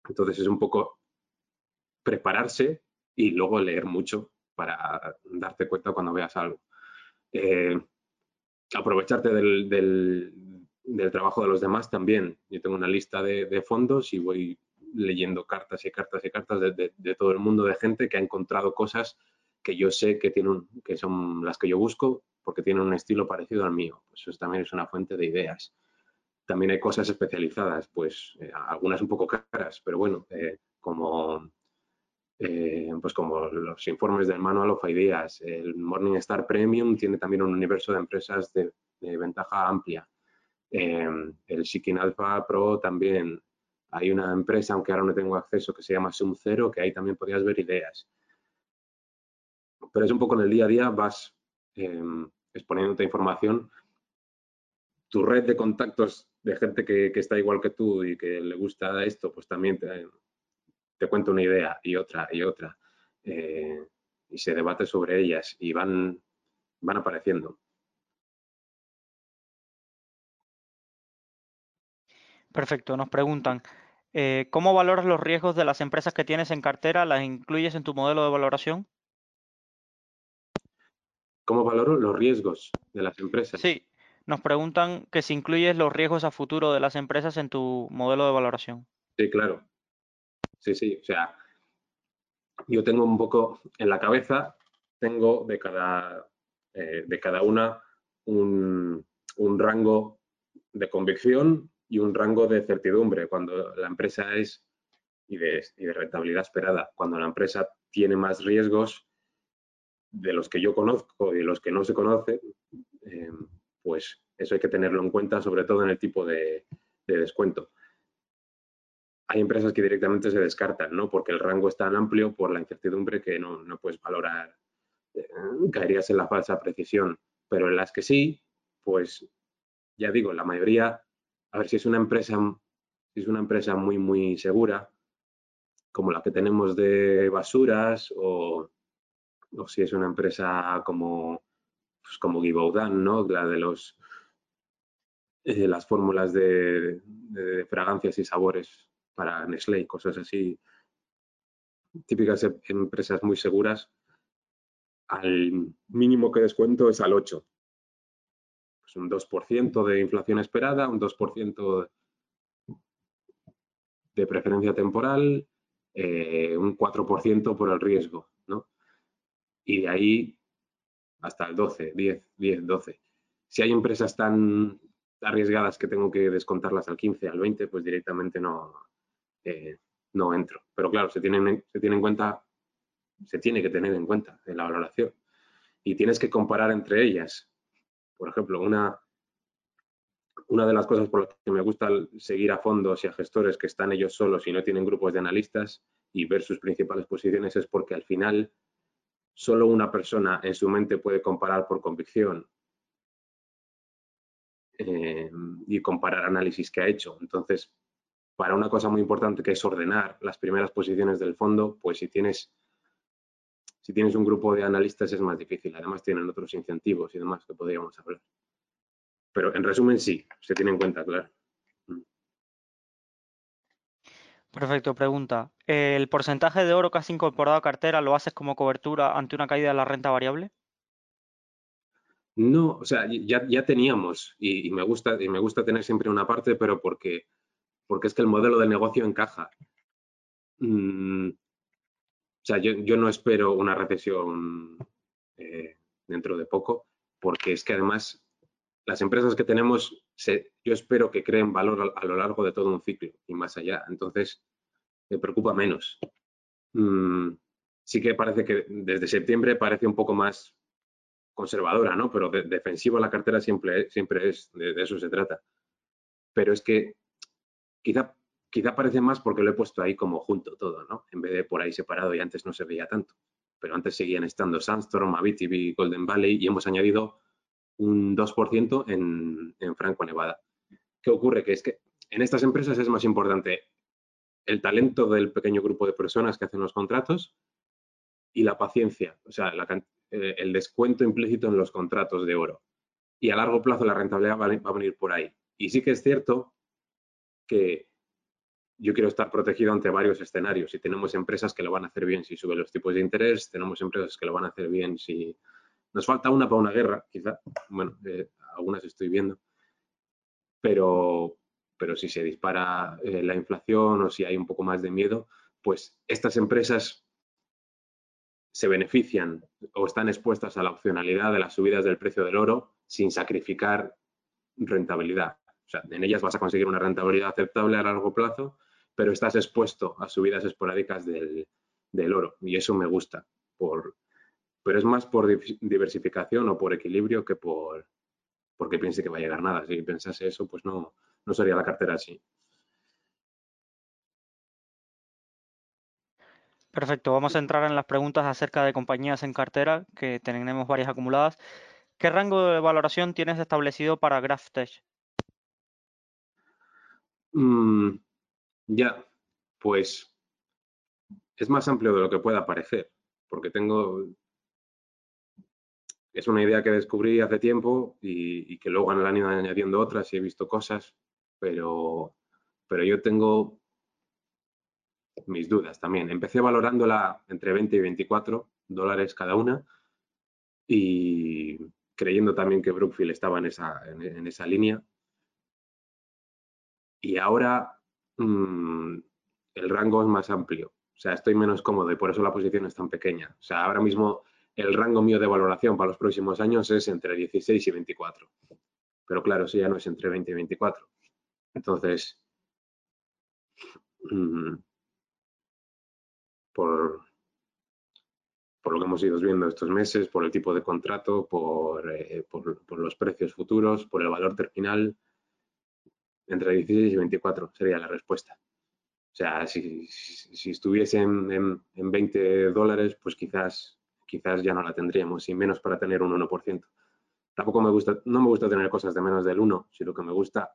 Entonces es un poco prepararse y luego leer mucho para darte cuenta cuando veas algo. Eh, aprovecharte del, del, trabajo de los demás también. Yo tengo una lista de, fondos y voy leyendo cartas y cartas y cartas de, de, todo el mundo de gente que ha encontrado cosas que yo sé que, tienen, que son las que yo busco porque tienen un estilo parecido al mío. Pues eso también es una fuente de ideas. También hay cosas especializadas, pues eh, algunas un poco caras, pero bueno, eh, como eh, pues como los informes del Manual of Ideas. El Morningstar Premium tiene también un universo de empresas de, ventaja amplia. Eh, el Seeking Alpha Pro también. Hay una empresa, aunque ahora no tengo acceso, que se llama SumZero, que ahí también podrías ver ideas. Pero es un poco en el día a día, vas eh, exponiéndote información. Tu red de contactos de gente que, está igual que tú y que le gusta esto, pues también te, cuento una idea y otra y otra eh, y se debate sobre ellas y van, van apareciendo. Perfecto, nos preguntan, eh, ¿cómo valoras los riesgos de las empresas que tienes en cartera? ¿Las incluyes en tu modelo de valoración? ¿Cómo valoro los riesgos de las empresas? Sí, nos preguntan que si incluyes los riesgos a futuro de las empresas en tu modelo de valoración. Sí, claro sí, sí. O sea, yo tengo un poco en la cabeza, tengo de cada, eh, de cada una un, rango de convicción y un rango de certidumbre cuando la empresa es y de, rentabilidad esperada. Cuando la empresa tiene más riesgos de los que yo conozco y de los que no se conocen, eh, pues eso hay que tenerlo en cuenta, sobre todo en el tipo de descuento hay empresas que directamente se descartan, ¿no? Porque el rango es tan amplio por la incertidumbre que no, puedes valorar, eh, caerías en la falsa precisión. Pero en las que sí, pues ya digo, la mayoría, a ver si es una empresa, si es una empresa muy, muy segura, como la que tenemos de basuras, o, si es una empresa como, pues como Givaudan, ¿no? La de los eh, las fórmulas de, fragancias y sabores para Nestlé cosas así, típicas em, empresas muy seguras, al mínimo que descuento es al 8. Pues un 2% de inflación esperada, un 2% de preferencia temporal, eh, un 4% por el riesgo, ¿no? Y de ahí hasta el 12, 10, 10, 12. Si hay empresas tan arriesgadas que tengo que descontarlas al 15, al 20, pues directamente no, eh, no entro. Pero claro, se tiene, se tiene en cuenta, se tiene que tener en cuenta en la valoración. Y tienes que comparar entre ellas. Por ejemplo, una, una de las cosas por las que me gusta seguir a fondos y a gestores que están ellos solos y no tienen grupos de analistas y ver sus principales posiciones es porque al final solo una persona en su mente puede comparar por convicción eh, y comparar análisis que ha hecho. Entonces, para una cosa muy importante que es ordenar las primeras posiciones del fondo, pues si tienes, si tienes un grupo de analistas es más difícil. Además tienen otros incentivos y demás que podríamos hablar. Pero en resumen sí, se tiene en cuenta, claro. Perfecto, pregunta. ¿El porcentaje de oro que has incorporado a cartera lo haces como cobertura ante una caída de la renta variable? No, o sea, ya, ya teníamos y, me gusta, y me gusta tener siempre una parte, pero porque porque es que el modelo de negocio encaja. Mm, o sea, yo, no espero una recesión eh, dentro de poco, porque es que además las empresas que tenemos, yo espero que creen valor a, lo largo de todo un ciclo y más allá. Entonces, me preocupa menos. Mm, sí que parece que desde septiembre parece un poco más conservadora, ¿no? Pero defensivo la cartera siempre, siempre es, de, eso se trata. Pero es que Quizá, quizá parece más porque lo he puesto ahí como junto todo, ¿no? En vez de por ahí separado y antes no se veía tanto. Pero antes seguían estando Sandstorm, Abitibi, Golden Valley y hemos añadido un 2% en, Franco Nevada. ¿Qué ocurre? Que es que en estas empresas es más importante el talento del pequeño grupo de personas que hacen los contratos y la paciencia, o sea, eh, el descuento implícito en los contratos de oro. y a largo plazo la rentabilidad va a venir por ahí. Y sí que es cierto que yo quiero estar protegido ante varios escenarios y tenemos empresas que lo van a hacer bien si suben los tipos de interés, tenemos empresas que lo van a hacer bien si nos falta una para una guerra, quizá, bueno, eh, algunas estoy viendo, pero, pero si se dispara eh, la inflación o si hay un poco más de miedo, pues estas empresas se benefician o están expuestas a la opcionalidad de las subidas del precio del oro sin sacrificar rentabilidad. O sea, en ellas vas a conseguir una rentabilidad aceptable a largo plazo, pero estás expuesto a subidas esporádicas del, oro y eso me gusta. Por, pero es más por diversificación o por equilibrio que por porque piense que va a llegar nada. Si pensase eso, pues no, no sería la cartera así. Perfecto, vamos a entrar en las preguntas acerca de compañías en cartera, que tenemos varias acumuladas. ¿Qué rango de valoración tienes establecido para GraphTech? Mm, ya, pues es más amplio de lo que pueda parecer, porque tengo... Es una idea que descubrí hace tiempo y, que luego han ido añadiendo otras y he visto cosas, pero, pero yo tengo mis dudas también. Empecé valorándola entre 20 y 24 dólares cada una y creyendo también que Brookfield estaba en esa, en, esa línea. Y ahora mm, el rango es más amplio. O sea, estoy menos cómodo y por eso la posición es tan pequeña. O sea, ahora mismo el rango mío de valoración para los próximos años es entre 16 y 24. Pero claro, eso ya no es entre 20 y 24. Entonces, mm, por, lo que hemos ido viendo estos meses, por el tipo de contrato, eh, por, por, los precios futuros, por el valor terminal, entre 16 y 24 sería la respuesta. O sea, si, si, estuviese en, en, 20 dólares, pues quizás, quizás ya no la tendríamos, y menos para tener un 1%. Tampoco me gusta, no me gusta tener cosas de menos del 1, sino que me gusta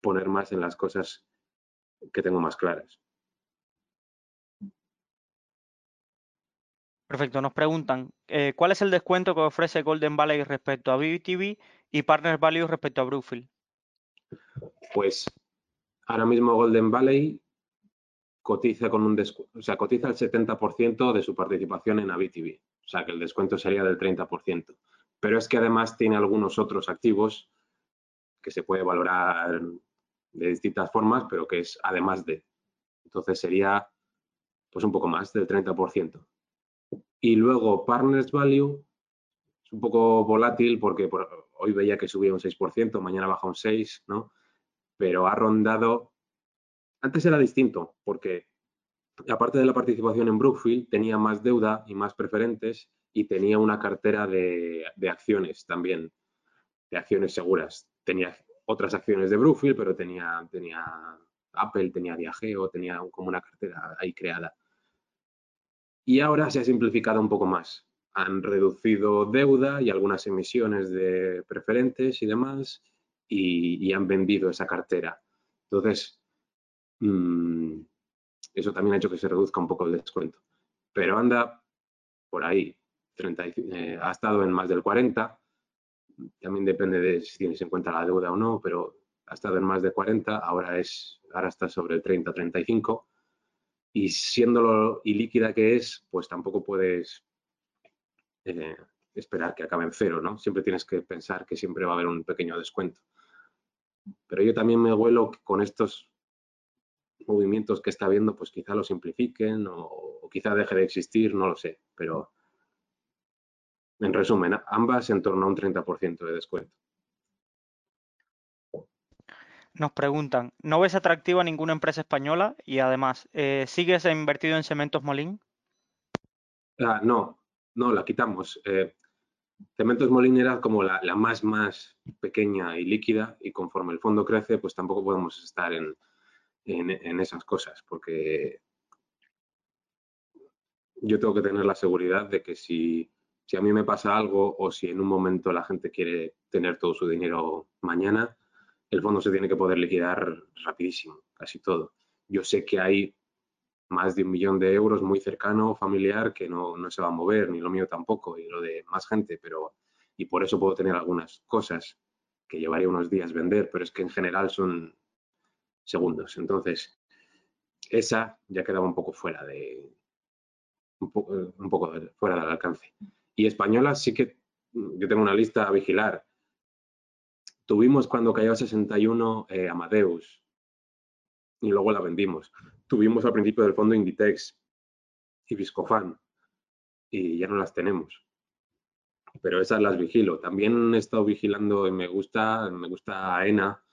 poner más en las cosas que tengo más claras. Perfecto, nos preguntan, eh, ¿cuál es el descuento que ofrece Golden Valley respecto a BBTV y Partners Value respecto a Brookfield? Pues ahora mismo Golden Valley cotiza con un o sea, cotiza el 70% de su participación en ABTV, o sea que el descuento sería del 30%. Pero es que además tiene algunos otros activos que se puede valorar de distintas formas, pero que es además de. Entonces sería pues un poco más del 30%. Y luego Partners Value es un poco volátil porque hoy veía que subía un 6%, mañana baja un 6%, ¿no? Pero ha rondado... Antes era distinto porque aparte de la participación en Brookfield tenía más deuda y más preferentes y tenía una cartera de, acciones también, de acciones seguras. Tenía otras acciones de Brookfield, pero tenía, tenía Apple, tenía Diageo, tenía como una cartera ahí creada. Y ahora se ha simplificado un poco más. Han reducido deuda y algunas emisiones de preferentes y demás y, han vendido esa cartera. Entonces, mm, eso también ha hecho que se reduzca un poco el descuento. Pero anda por ahí, eh, ha estado en más del 40, también depende de si tienes en cuenta la deuda o no, pero ha estado en más de 40, ahora, es, ahora está sobre el 30-35 y siendo lo ilíquida que es, pues tampoco puedes eh, esperar que acabe en cero, ¿no? Siempre tienes que pensar que siempre va a haber un pequeño descuento. Pero yo también me vuelo que con estos movimientos que está viendo, pues quizá lo simplifiquen o, o quizá deje de existir, no lo sé. Pero en resumen, ambas en torno a un 30% de descuento. Nos preguntan, ¿no ves atractiva ninguna empresa española? Y además, eh, ¿sigues invertido en Cementos Molín? Ah, no, no, la quitamos. Eh, Cementos Molín era como la, más, más pequeña y líquida y conforme el fondo crece, pues tampoco podemos estar en, en esas cosas porque yo tengo que tener la seguridad de que si, si a mí me pasa algo o si en un momento la gente quiere tener todo su dinero mañana, el fondo se tiene que poder liquidar rapidísimo, casi todo. Yo sé que hay más de un millón de euros muy cercano, familiar, que no, se va a mover, ni lo mío tampoco, y lo de más gente, pero y por eso puedo tener algunas cosas que llevaría unos días vender, pero es que en general son segundos. Entonces, esa ya quedaba un poco fuera de un poco, fuera del alcance. Y española sí que yo tengo una lista a vigilar. Tuvimos cuando cayó a 61 eh, Amadeus y luego la vendimos. Tuvimos al principio del fondo Inditex y Viscofan y ya no las tenemos. Pero esas las vigilo. También he estado vigilando y me gusta, me gusta AENA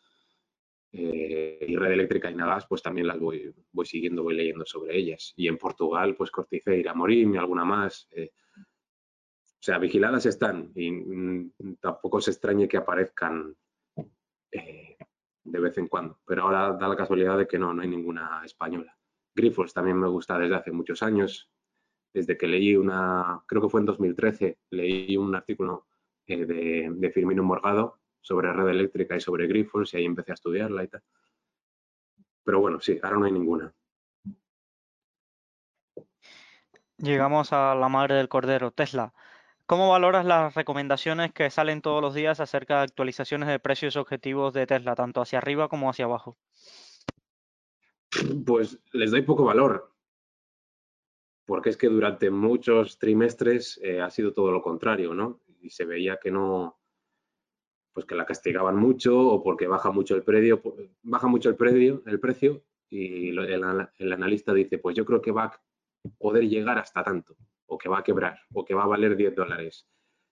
eh, y Red Eléctrica y Nagas, pues también las voy, voy siguiendo, voy leyendo sobre ellas. Y en Portugal, pues Corticeira, Morim y alguna más. Eh, o sea, vigiladas están y mm, tampoco se extrañe que aparezcan eh, de vez en cuando. Pero ahora da la casualidad de que no, no hay ninguna española. Grifols también me gusta desde hace muchos años. Desde que leí una, creo que fue en 2013, leí un artículo de, de Firmino Morgado sobre red eléctrica y sobre Grifols y ahí empecé a estudiarla y tal. Pero bueno, sí, ahora no hay ninguna. Llegamos a la madre del cordero, Tesla. ¿Cómo valoras las recomendaciones que salen todos los días acerca de actualizaciones de precios objetivos de Tesla, tanto hacia arriba como hacia abajo? Pues les doy poco valor, porque es que durante muchos trimestres eh, ha sido todo lo contrario, ¿no? Y se veía que no, pues que la castigaban mucho o porque baja mucho el precio, baja mucho el precio, el precio y el, analista dice, pues yo creo que va a poder llegar hasta tanto, o que va a quebrar, o que va a valer 10 dólares.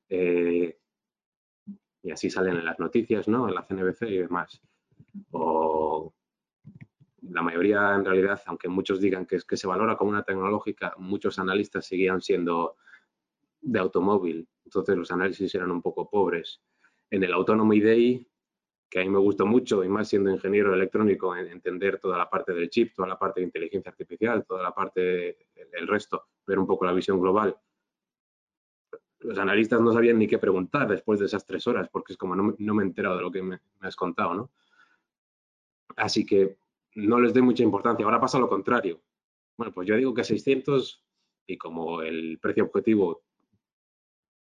Eh, y así salen en las noticias, ¿no? En la CNBC y demás. O la mayoría, en realidad, aunque muchos digan que, es, que se valora como una tecnológica, muchos analistas seguían siendo de automóvil. Entonces los análisis eran un poco pobres en el Autonomy Day, que a mí me gustó mucho, y más siendo ingeniero electrónico, en entender toda la parte del chip, toda la parte de inteligencia artificial, toda la parte, el resto, ver un poco la visión global. Los analistas no sabían ni qué preguntar después de esas tres horas, porque es como no, me he enterado de lo que me, has contado, ¿no? Así que no les doy mucha importancia. Ahora pasa lo contrario. Bueno, pues yo digo que 600 y como el precio objetivo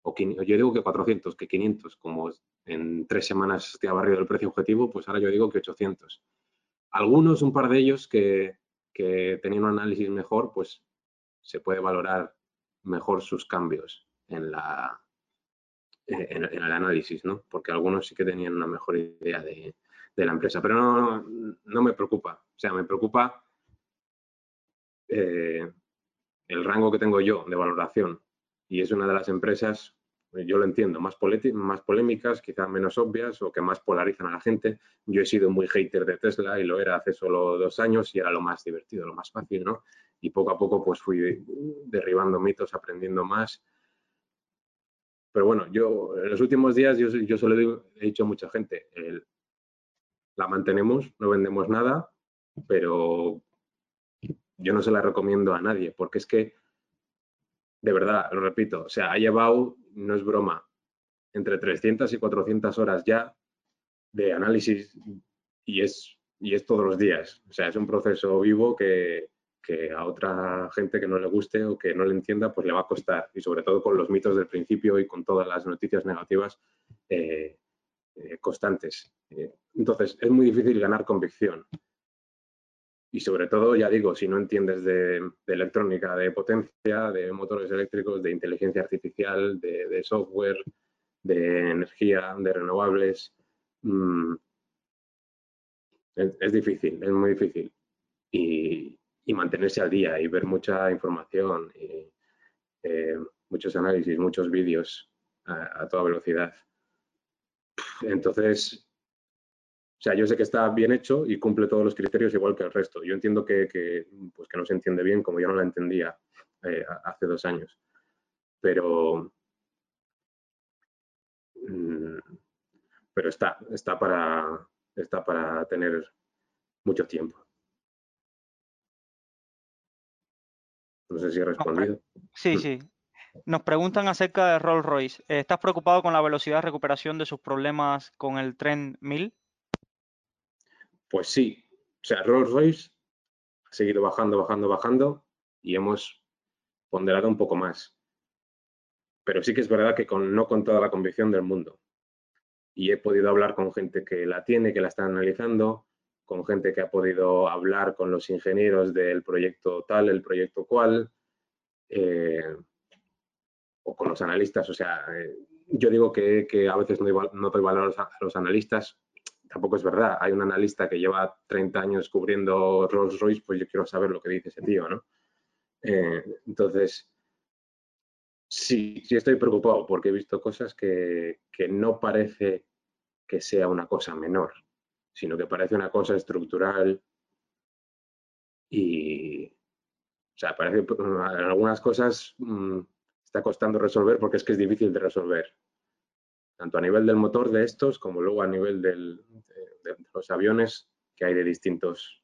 o yo digo que 400, que 500, como en tres semanas te ha barrido el precio objetivo, pues ahora yo digo que 800. Algunos, un par de ellos que, tenían un análisis mejor, pues se puede valorar mejor sus cambios en, la, en, el análisis, ¿no? Porque algunos sí que tenían una mejor idea de, la empresa, pero no, no, me preocupa. O sea, me preocupa eh, el rango que tengo yo de valoración y es una de las empresas yo lo entiendo, más, más polémicas, quizás menos obvias o que más polarizan a la gente. Yo he sido muy hater de Tesla y lo era hace solo dos años y era lo más divertido, lo más fácil, ¿no? Y poco a poco pues fui derribando mitos, aprendiendo más. Pero bueno, yo en los últimos días yo, yo solo he dicho a mucha gente, la mantenemos, no vendemos nada, pero yo no se la recomiendo a nadie, porque es que de verdad, lo repito, o sea, ha llevado, no es broma, entre 300 y 400 horas ya de análisis y es, y es todos los días. O sea, es un proceso vivo que, a otra gente que no le guste o que no le entienda, pues le va a costar. Y sobre todo con los mitos del principio y con todas las noticias negativas eh, eh, constantes. Eh, entonces, es muy difícil ganar convicción y sobre todo, ya digo, si no entiendes de, electrónica, de potencia, de motores eléctricos, de inteligencia artificial, de, software, de energía, de renovables, mm, es, difícil, es muy difícil. Y, mantenerse al día y ver mucha información, y, eh, muchos análisis, muchos vídeos a toda velocidad. Entonces, o sea, yo sé que está bien hecho y cumple todos los criterios igual que el resto. Yo entiendo que, pues que no se entiende bien como yo no la entendía eh, hace dos años. Pero, mm, pero está, está, para, está para tener mucho tiempo. No sé si he respondido. Sí, mm. sí. Nos preguntan acerca de Rolls Royce. ¿Estás preocupado con la velocidad de recuperación de sus problemas con el tren 1000? Pues sí, o sea, Rolls Royce ha seguido bajando, bajando, bajando y hemos ponderado un poco más. pero sí que es verdad que con, no con toda la convicción del mundo. Y he podido hablar con gente que la tiene, que la está analizando, con gente que ha podido hablar con los ingenieros del proyecto tal, el proyecto cual, eh, o con los analistas. O sea, eh, yo digo que, a veces no, no doy valor a los analistas, tampoco es verdad. Hay un analista que lleva 30 años cubriendo Rolls Royce, pues yo quiero saber lo que dice ese tío, ¿no? Eh, entonces, sí, sí estoy preocupado porque he visto cosas que no parece que sea una cosa menor, sino que parece una cosa estructural y, o sea, parece en algunas cosas mm, está costando resolver porque es que es difícil de resolver, tanto a nivel del motor de estos como luego a nivel del, de, los aviones que hay de distintos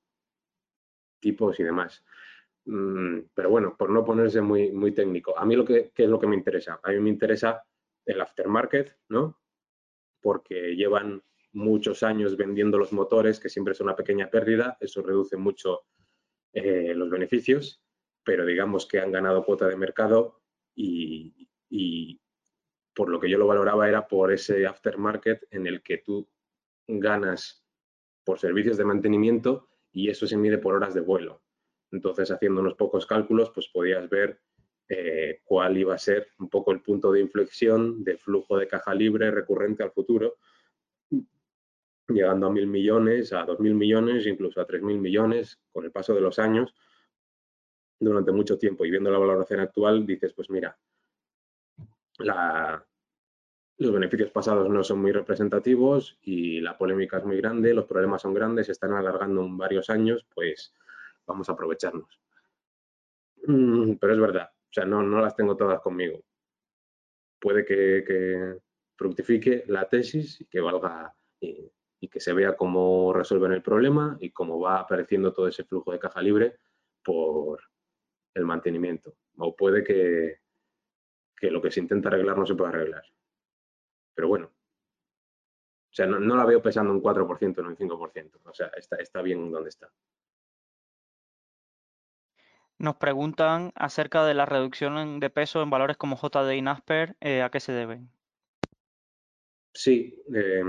tipos y demás. Mm, pero bueno, por no ponerse muy, muy técnico, a mí lo que, ¿qué es lo que me interesa? A mí me interesa el aftermarket, ¿no? Porque llevan muchos años vendiendo los motores, que siempre es una pequeña pérdida, eso reduce mucho eh, los beneficios, pero digamos que han ganado cuota de mercado y, y, por lo que yo lo valoraba era por ese aftermarket en el que tú ganas por servicios de mantenimiento y eso se mide por horas de vuelo. Entonces, haciendo unos pocos cálculos, pues podías ver eh, cuál iba a ser un poco el punto de inflexión de flujo de caja libre recurrente al futuro, llegando a mil millones, a dos mil millones, incluso a tres mil millones con el paso de los años durante mucho tiempo. Y viendo la valoración actual, dices, pues mira, los beneficios pasados no son muy representativos y la polémica es muy grande, los problemas son grandes, se están alargando en varios años, pues vamos a aprovecharnos. Mm, pero es verdad, o sea, no, no las tengo todas conmigo. Puede que, fructifique la tesis y que valga y, que se vea cómo resuelven el problema y cómo va apareciendo todo ese flujo de caja libre por el mantenimiento. O puede que, que lo que se intenta arreglar no se pueda arreglar. Pero bueno, o sea, no, la veo pesando un 4%, no un 5%. O sea, está, está bien donde está. Nos preguntan acerca de la reducción de peso en valores como JD y Nasper, eh, ¿a qué se deben? Sí, eh,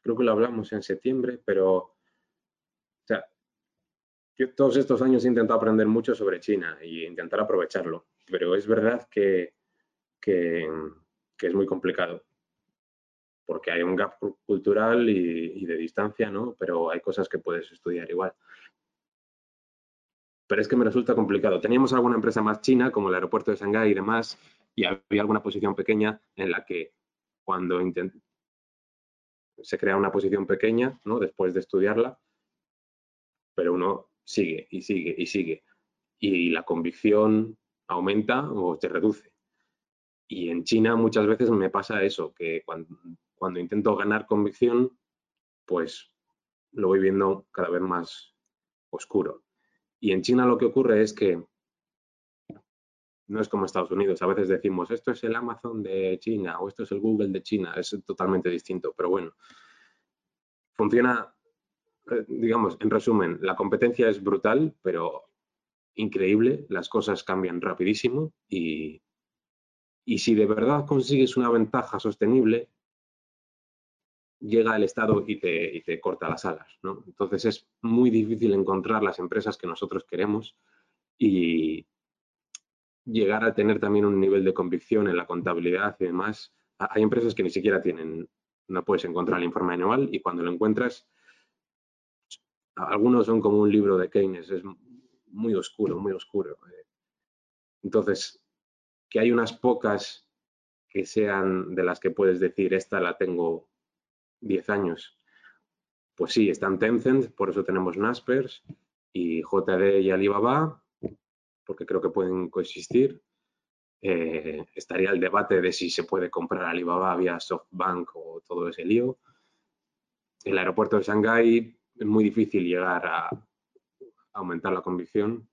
creo que lo hablamos en septiembre, pero o sea, yo todos estos años he intentado aprender mucho sobre China y intentar aprovecharlo, pero es verdad que, que, es muy complicado porque hay un gap cultural y, y, de distancia, ¿no? Pero hay cosas que puedes estudiar igual pero es que me resulta complicado. Teníamos alguna empresa más china, como el aeropuerto de Shanghái y demás, y había alguna posición pequeña en la que cuando se crea una posición pequeña, ¿no? después de estudiarla, pero uno sigue y sigue y sigue. Y la convicción aumenta o se reduce. Y en China muchas veces me pasa eso, que cuando, cuando intento ganar convicción, pues lo voy viendo cada vez más oscuro. Y en China lo que ocurre es que no es como Estados Unidos. A veces decimos, esto es el Amazon de China o esto es el Google de China. Es totalmente distinto. Pero bueno, funciona, eh, digamos, en resumen, la competencia es brutal, pero increíble. Las cosas cambian rapidísimo y, y si de verdad consigues una ventaja sostenible, llega el Estado y te, corta las alas. ¿no? Entonces es muy difícil encontrar las empresas que nosotros queremos y llegar a tener también un nivel de convicción en la contabilidad y demás. Hay empresas que ni siquiera tienen, no puedes encontrar el informe anual y cuando lo encuentras, algunos son como un libro de Keynes, es muy oscuro, muy oscuro. Entonces, que hay unas pocas que sean de las que puedes decir, esta la tengo 10 años. Pues sí, están Tencent, por eso tenemos Naspers y JD y Alibaba, porque creo que pueden coexistir. Eh, estaría el debate de si se puede comprar Alibaba vía SoftBank o todo ese lío. El aeropuerto de Shanghái es muy difícil llegar a aumentar la convicción.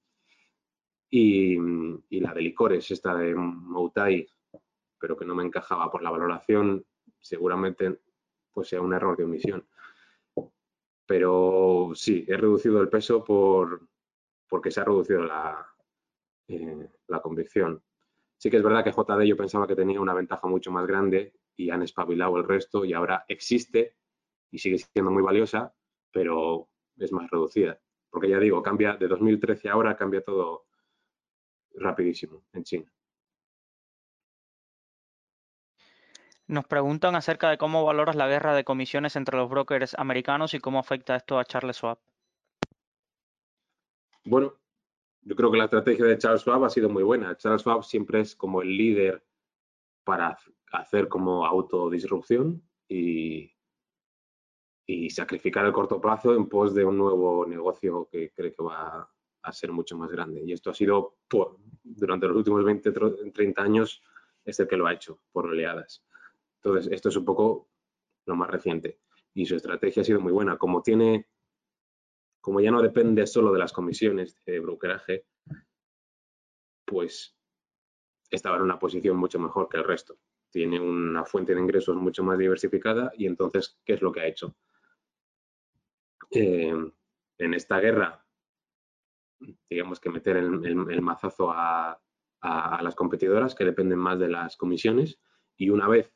Y, la de licores, esta de Moutai, pero que no me encajaba por la valoración, seguramente pues sea un error de omisión. Pero sí, he reducido el peso por, porque se ha reducido la, eh, la convicción. Sí que es verdad que JD yo pensaba que tenía una ventaja mucho más grande y han espabilado el resto y ahora existe y sigue siendo muy valiosa, pero es más reducida. Porque ya digo, cambia de 2013 a ahora, cambia todo rapidísimo en China. Nos preguntan acerca de cómo valoras la guerra de comisiones entre los brokers americanos y cómo afecta esto a Charles Schwab. Bueno, yo creo que la estrategia de Charles Schwab ha sido muy buena. Charles Schwab siempre es como el líder para hacer como autodisrupción y, y sacrificar el corto plazo en pos de un nuevo negocio que cree que va a ser mucho más grande. Y esto ha sido, por, durante los últimos 20, 30 años, es el que lo ha hecho, por oleadas. Entonces, esto es un poco lo más reciente. Y su estrategia ha sido muy buena. Como tiene, como ya no depende solo de las comisiones de brokeraje, pues estaba en una posición mucho mejor que el resto. Tiene una fuente de ingresos mucho más diversificada y entonces, ¿qué es lo que ha hecho? Eh, en esta guerra, digamos que meter el, mazazo a, las competidoras que dependen más de las comisiones y una vez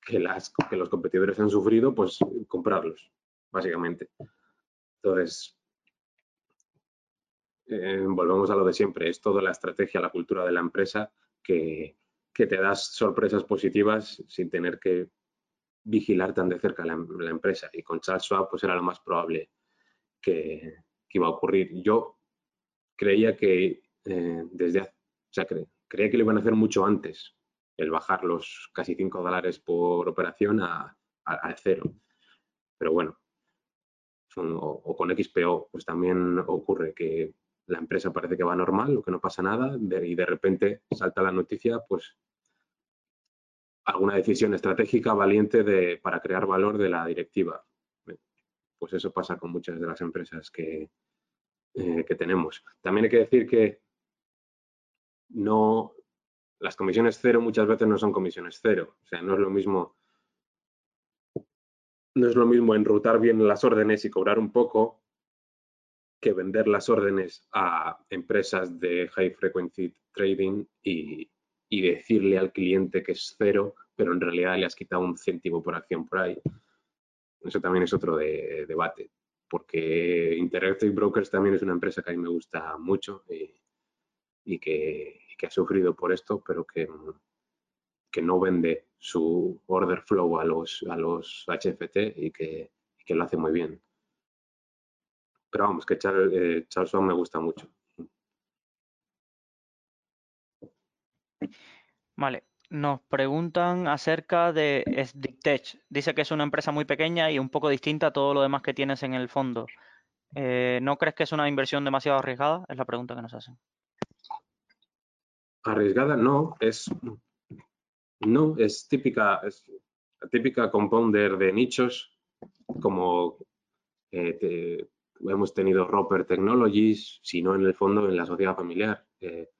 que, los competidores han sufrido, pues comprarlos, básicamente. Entonces, eh, volvemos a lo de siempre, es toda la estrategia, la cultura de la empresa que, que te das sorpresas positivas sin tener que vigilar tan de cerca la, empresa. Y con Charles Schwab pues era lo más probable que, iba a ocurrir. Yo creía que eh, desde, o sea, creía que lo iban a hacer mucho antes, el bajar los casi 5 dólares por operación a, cero. Pero bueno, o, con XPO, pues también ocurre que la empresa parece que va normal, o que no pasa nada, y de repente salta la noticia, pues alguna decisión estratégica valiente de, para crear valor de la directiva. Pues eso pasa con muchas de las empresas que, eh, que tenemos. También hay que decir que no, las comisiones cero muchas veces no son comisiones cero. O sea, no es lo mismo no es lo mismo enrutar bien las órdenes y cobrar un poco que vender las órdenes a empresas de high frequency trading y, y decirle al cliente que es cero, pero en realidad le has quitado un céntimo por acción por ahí. Eso también es otro debate, porque Interactive Brokers también es una empresa que a mí me gusta mucho y, que, ha sufrido por esto, pero que, que, no vende su order flow a los, a los HFT y que, que lo hace muy bien. Pero vamos, que Charles, eh, Charles me gusta mucho. Vale, nos preguntan acerca de SDICTech. Dice que es una empresa muy pequeña y un poco distinta a todo lo demás que tienes en el fondo. Eh, ¿No crees que es una inversión demasiado arriesgada? Es la pregunta que nos hacen. Arriesgada no, es no, es típica, es típica compounder de nichos, como eh, hemos tenido Roper Technologies, si no en el fondo en la sociedad familiar. Eh,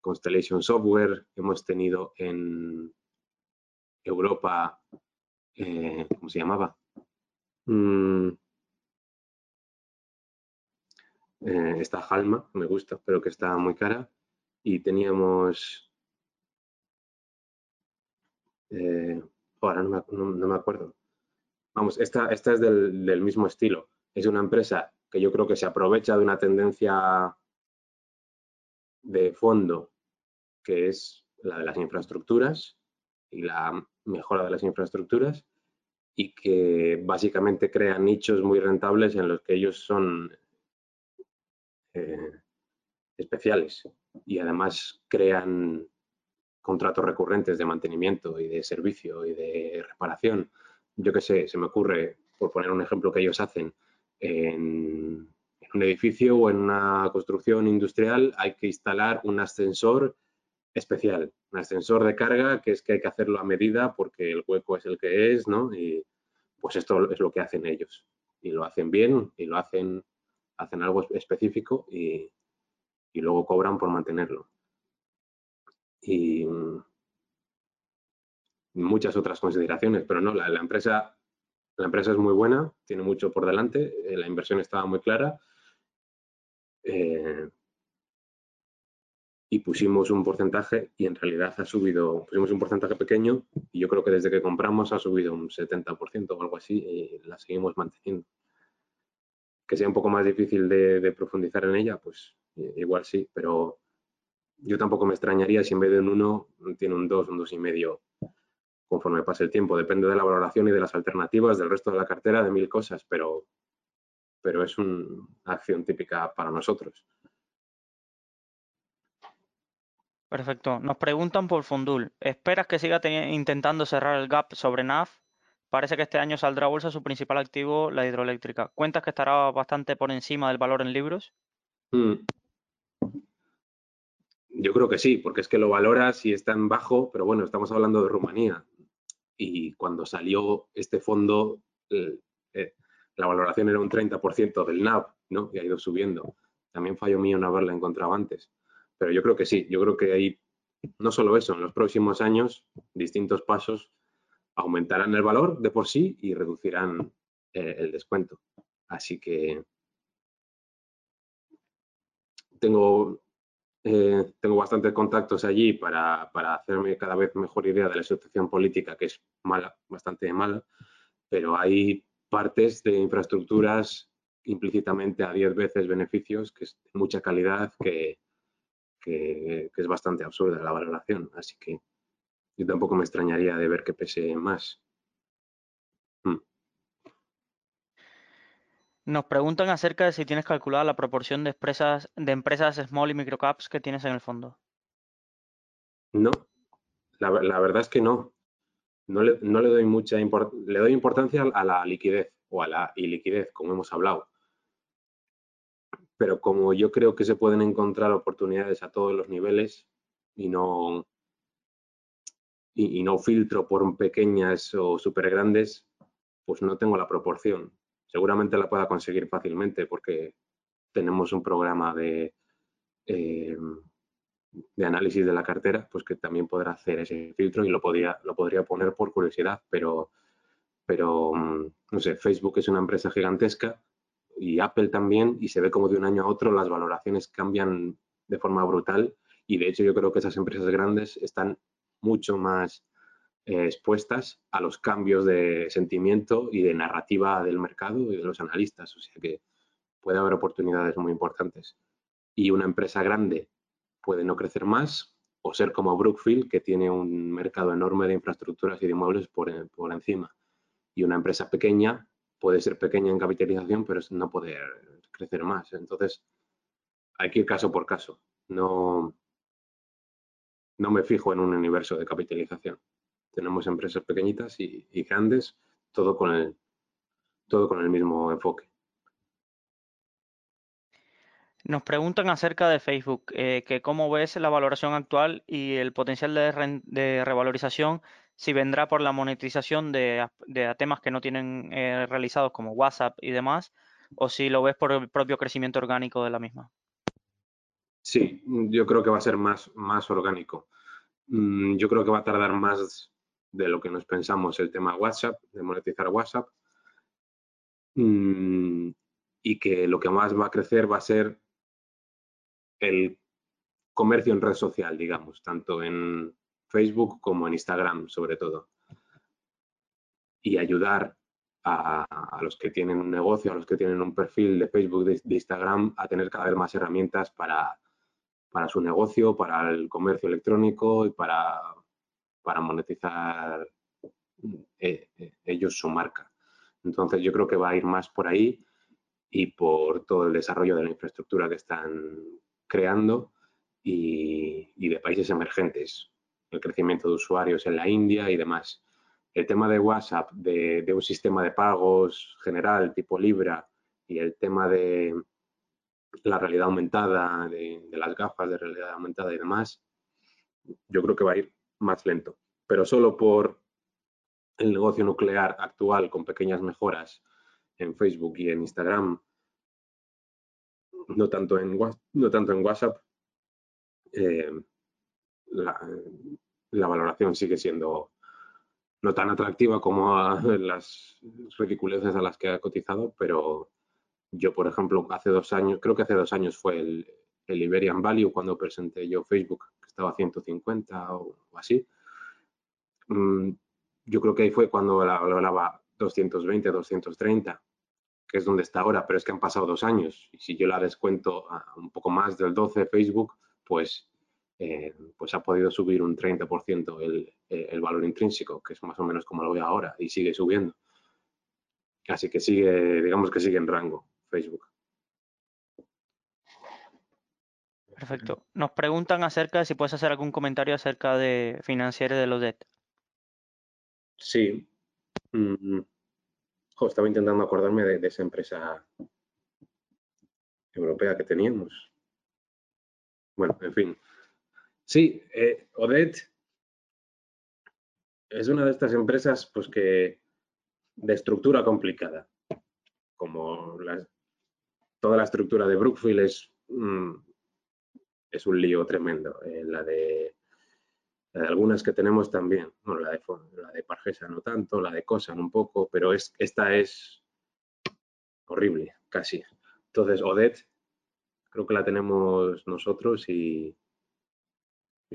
Constellation Software, hemos tenido en Europa, eh, ¿cómo se llamaba? Mm, esta Halma, me gusta, pero que está muy cara. Y teníamos... Eh, ahora no me, acuerdo. Vamos, esta, esta es del, mismo estilo. Es una empresa que yo creo que se aprovecha de una tendencia de fondo que es la de las infraestructuras y la mejora de las infraestructuras y que básicamente crea nichos muy rentables en los que ellos son eh, especiales y además crean contratos recurrentes de mantenimiento y de servicio y de reparación. Yo qué sé, se me ocurre, por poner un ejemplo que ellos hacen, en, en un edificio o en una construcción industrial hay que instalar un ascensor especial, un ascensor de carga que es que hay que hacerlo a medida porque el hueco es el que es, ¿no? Y pues esto es lo que hacen ellos. Y lo hacen bien y lo hacen, hacen algo específico y, luego cobran por mantenerlo. Y muchas otras consideraciones, pero no, la, empresa la empresa es muy buena, tiene mucho por delante, eh, la inversión estaba muy clara. Eh, y pusimos un porcentaje y en realidad ha subido, pusimos un porcentaje pequeño y yo creo que desde que compramos ha subido un 70% o algo así y la seguimos manteniendo. Que sea un poco más difícil de, profundizar en ella, pues igual sí, pero yo tampoco me extrañaría si en vez de un 1 tiene un 2, un 2,5 conforme pase el tiempo. Depende de la valoración y de las alternativas del resto de la cartera, de mil cosas, pero, pero es una acción típica para nosotros. Perfecto. Nos preguntan por Fundul. ¿Esperas que siga intentando cerrar el gap sobre NAF? Parece que este año saldrá a bolsa su principal activo, la hidroeléctrica. ¿Cuentas que estará bastante por encima del valor en libros? Hmm. Yo creo que sí, porque es que lo valoras y está en bajo, pero bueno, estamos hablando de Rumanía. Y cuando salió este fondo, eh, la valoración era un 30% del NAV, ¿no? Y ha ido subiendo. También fallo mío no haberla encontrado antes. Pero yo creo que sí, yo creo que hay no solo eso, en los próximos años distintos pasos aumentarán el valor de por sí y reducirán eh, el descuento. Así que tengo, eh, tengo bastantes contactos allí para, para, hacerme cada vez mejor idea de la situación política, que es mala, bastante mala, pero hay partes de infraestructuras implícitamente a 10 veces beneficios, que es de mucha calidad, que, que, es bastante absurda la valoración. Así que yo tampoco me extrañaría de ver que pese más. Hmm. Nos preguntan acerca de si tienes calculada la proporción de, empresas, de empresas small y microcaps que tienes en el fondo. No, la, verdad es que no. No le, doy mucha le doy importancia a la liquidez o a la iliquidez, como hemos hablado pero como yo creo que se pueden encontrar oportunidades a todos los niveles y no, y, no filtro por pequeñas o súper grandes, pues no tengo la proporción. Seguramente la pueda conseguir fácilmente porque tenemos un programa de, eh, de análisis de la cartera, pues que también podrá hacer ese filtro y lo, podría, lo podría poner por curiosidad, pero, pero mm, no sé, Facebook es una empresa gigantesca y Apple también, y se ve como de un año a otro las valoraciones cambian de forma brutal. Y de hecho yo creo que esas empresas grandes están mucho más eh, expuestas a los cambios de sentimiento y de narrativa del mercado y de los analistas, o sea que puede haber oportunidades muy importantes. Y una empresa grande puede no crecer más o ser como Brookfield, que tiene un mercado enorme de infraestructuras y de inmuebles por, por encima. Y una empresa pequeña puede ser pequeña en capitalización, pero no poder crecer más. Entonces, hay que ir caso por caso. No, no me fijo en un universo de capitalización. Tenemos empresas pequeñitas y, grandes, todo con, el, todo con el mismo enfoque. Nos preguntan acerca de Facebook, eh, que cómo ves la valoración actual y el potencial de, de revalorización si vendrá por la monetización de, temas que no tienen eh, realizados como WhatsApp y demás, o si lo ves por el propio crecimiento orgánico de la misma. Sí, yo creo que va a ser más, más orgánico. Mm, yo creo que va a tardar más de lo que nos pensamos el tema WhatsApp, de monetizar WhatsApp. Mm, y que lo que más va a crecer va a ser el comercio en red social, digamos, tanto en, Facebook como en Instagram sobre todo. Y ayudar a, los que tienen un negocio, a los que tienen un perfil de Facebook, de, Instagram, a tener cada vez más herramientas para, para su negocio, para el comercio electrónico y para, para monetizar eh, eh, ellos su marca. Entonces yo creo que va a ir más por ahí y por todo el desarrollo de la infraestructura que están creando y de países emergentes el crecimiento de usuarios en la India y demás. El tema de WhatsApp, de, un sistema de pagos general tipo Libra y el tema de la realidad aumentada, de, las gafas de realidad aumentada y demás, yo creo que va a ir más lento. Pero solo por el negocio nuclear actual con pequeñas mejoras en Facebook y en Instagram, no tanto en, no tanto en WhatsApp, eh, la, valoración sigue siendo no tan atractiva como las ridiculeces a las que ha cotizado, pero yo, por ejemplo, hace dos años, creo que hace dos años fue el, el Iberian Value cuando presenté yo Facebook, estaba a 150 o, así. Mm, yo creo que ahí fue cuando hablaba 220, 230, que es donde está ahora, pero es que han pasado dos años. Y si yo la descuento a un poco más del 12 Facebook, pues, eh, pues ha podido subir un 30% el, el valor intrínseco, que es más o menos como lo veo ahora, y sigue subiendo. Así que sigue, digamos que sigue en rango Facebook. Perfecto. Nos preguntan acerca de si puedes hacer algún comentario acerca de financiero de los debt. Sí. Mm, estaba intentando acordarme de, esa empresa europea que teníamos. Bueno, en fin. Sí, eh, Odet es una de estas empresas pues que de estructura complicada. Como toda la estructura de Brookfield es, mm, es un lío tremendo. Eh, la, de, algunas que tenemos también, bueno, la de, la de Pargesa no tanto, la de Cosan un poco, pero es, esta es horrible, casi. Entonces, Odette, creo que la tenemos nosotros y,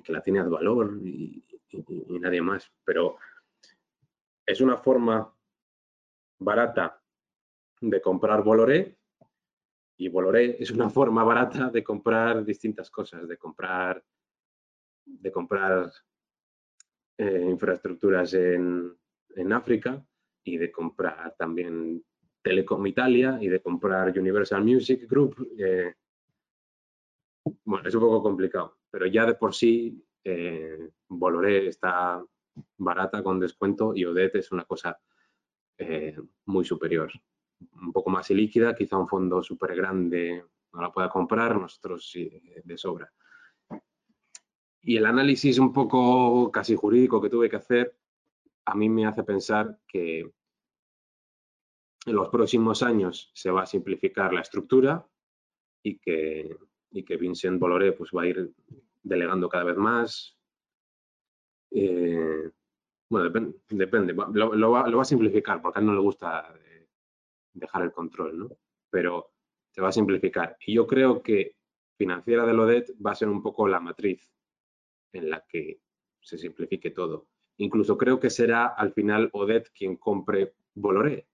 que la tiene valor y, y nadie más. Pero es una forma barata de comprar Boloré y Boloré es una forma barata de comprar distintas cosas, de comprar, de comprar eh, infraestructuras en, África y de comprar también Telecom Italia y de comprar Universal Music Group. Eh, bueno, es un poco complicado, pero ya de por sí eh, Boloré está barata con descuento y Odette es una cosa eh, muy superior. Un poco más líquida, quizá un fondo súper grande no la pueda comprar, nosotros sí, de sobra. Y el análisis un poco casi jurídico que tuve que hacer, a mí me hace pensar que en los próximos años se va a simplificar la estructura y que, y que Vincent Bolloré pues, va a ir delegando cada vez más. Eh, bueno, depende, Lo, va, a simplificar porque a él no le gusta eh, dejar el control, ¿no? Pero se va a simplificar. Y yo creo que financiera de Lodet va a ser un poco la matriz en la que se simplifique todo. Incluso creo que será al final Odet quien compre Boloré.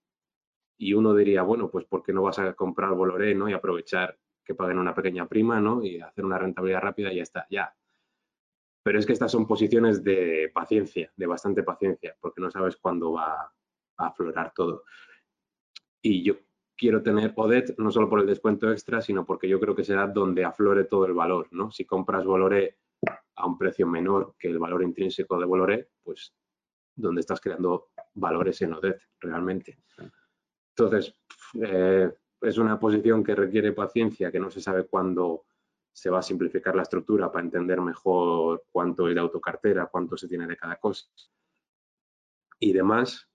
Y uno diría, bueno, pues ¿por qué no vas a comprar Boloré ¿no? y aprovechar que paguen una pequeña prima ¿no? y hacer una rentabilidad rápida y ya está, ya. Pero es que estas son posiciones de paciencia, de bastante paciencia, porque no sabes cuándo va a aflorar todo. Y yo quiero tener Odet no solo por el descuento extra, sino porque yo creo que será donde aflore todo el valor, ¿no? Si compras Boloré a un precio menor que el valor intrínseco de Boloré, pues donde estás creando valores en Odet realmente. Entonces, eh, es una posición que requiere paciencia, que no se sabe cuándo se va a simplificar la estructura para entender mejor cuánto es de autocartera, cuánto se tiene de cada cosa y demás.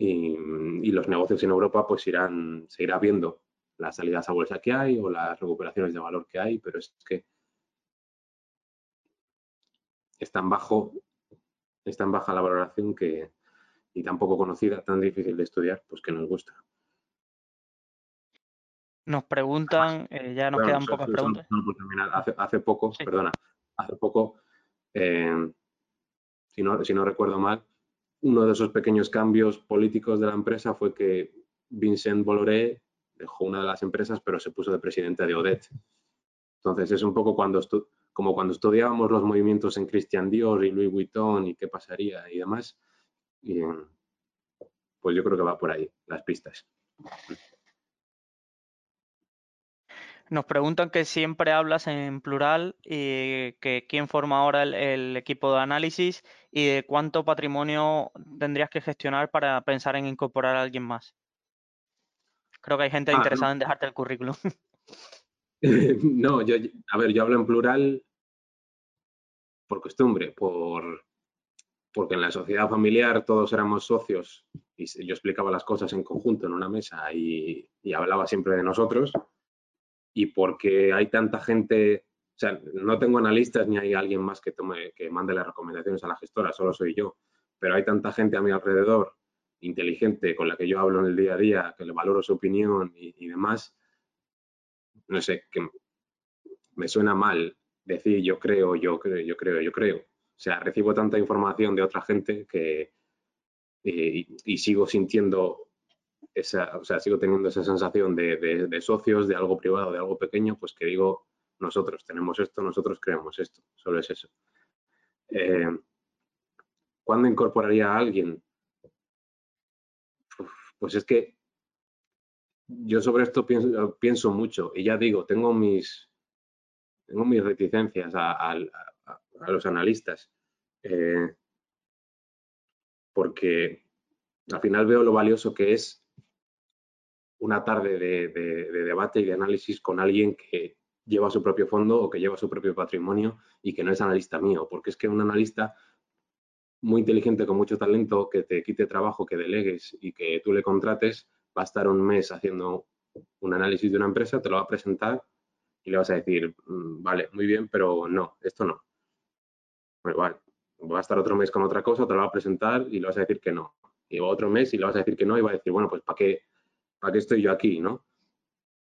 Y, los negocios en Europa pues irán, se irá viendo las salidas a bolsa que hay o las recuperaciones de valor que hay, pero es que es tan bajo, es tan baja la valoración que, y tan poco conocida, tan difícil de estudiar, pues que nos gusta. Nos preguntan, eh, ya nos quedan pocas preguntas. Hace, poco, perdona, hace poco, eh, si, no, si no recuerdo mal, uno de esos pequeños cambios políticos de la empresa fue que Vincent Bolloré dejó una de las empresas, pero se puso de presidente de Odette. Entonces es un poco cuando como cuando estudiábamos los movimientos en Christian Dior y Louis Vuitton y qué pasaría y demás. Y, pues yo creo que va por ahí las pistas. Nos preguntan que siempre hablas en plural y que quién forma ahora el, equipo de análisis y de cuánto patrimonio tendrías que gestionar para pensar en incorporar a alguien más. Creo que hay gente ah, interesada en dejarte el currículum. no, yo, a ver, yo hablo en plural por costumbre, por, porque en la sociedad familiar todos éramos socios y yo explicaba las cosas en conjunto en una mesa y hablaba siempre de nosotros y porque hay tanta gente, o sea, no tengo analistas ni hay alguien más que, tome, que mande las recomendaciones a la gestora, solo soy yo, pero hay tanta gente a mi alrededor inteligente con la que yo hablo en el día a día, que le valoro su opinión y, demás, no sé, que me suena mal decir yo creo, yo creo, yo creo, yo creo. O sea, recibo tanta información de otra gente que eh, y, sigo sintiendo o sea, sigo teniendo esa sensación de, socios, de algo privado, de algo pequeño, pues que digo, nosotros tenemos esto, nosotros creemos esto, solo es eso. Eh, ¿Cuándo incorporaría a alguien? Pues es que yo sobre esto pienso, mucho y ya digo, tengo mis, tengo mis reticencias a, los analistas, eh, porque al final veo lo valioso que es una tarde de, debate y de análisis con alguien que lleva su propio fondo o que lleva su propio patrimonio y que no es analista mío, porque es que un analista muy inteligente con mucho talento que te quite trabajo, que delegues y que tú le contrates, va a estar un mes haciendo un análisis de una empresa, te lo va a presentar y le vas a decir, mm, vale, muy bien, pero no, esto no. Pues va a estar otro mes con otra cosa, te lo va a presentar y le vas a decir que no. Y otro mes y le vas a decir que no y va a decir, bueno, pues ¿para qué, para qué estoy yo aquí? ¿no?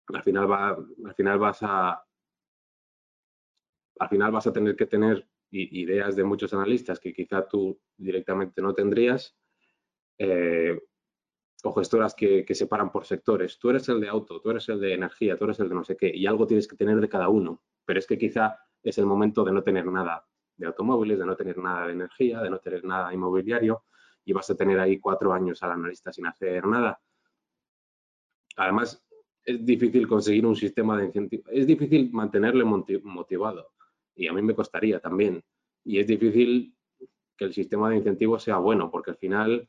Al final, va, al final vas a al final vas a tener que tener ideas de muchos analistas que quizá tú directamente no tendrías, eh, o gestoras que, que separan por sectores. Tú eres el de auto, tú eres el de energía, tú eres el de no sé qué, y algo tienes que tener de cada uno. Pero es que quizá es el momento de no tener nada de automóviles, de no tener nada de energía, de no tener nada inmobiliario, y vas a tener ahí cuatro años al analista sin hacer nada. Además, es difícil conseguir un sistema de incentivo, es difícil mantenerle motivado y a mí me costaría también. Y es difícil que el sistema de incentivos sea bueno, porque al final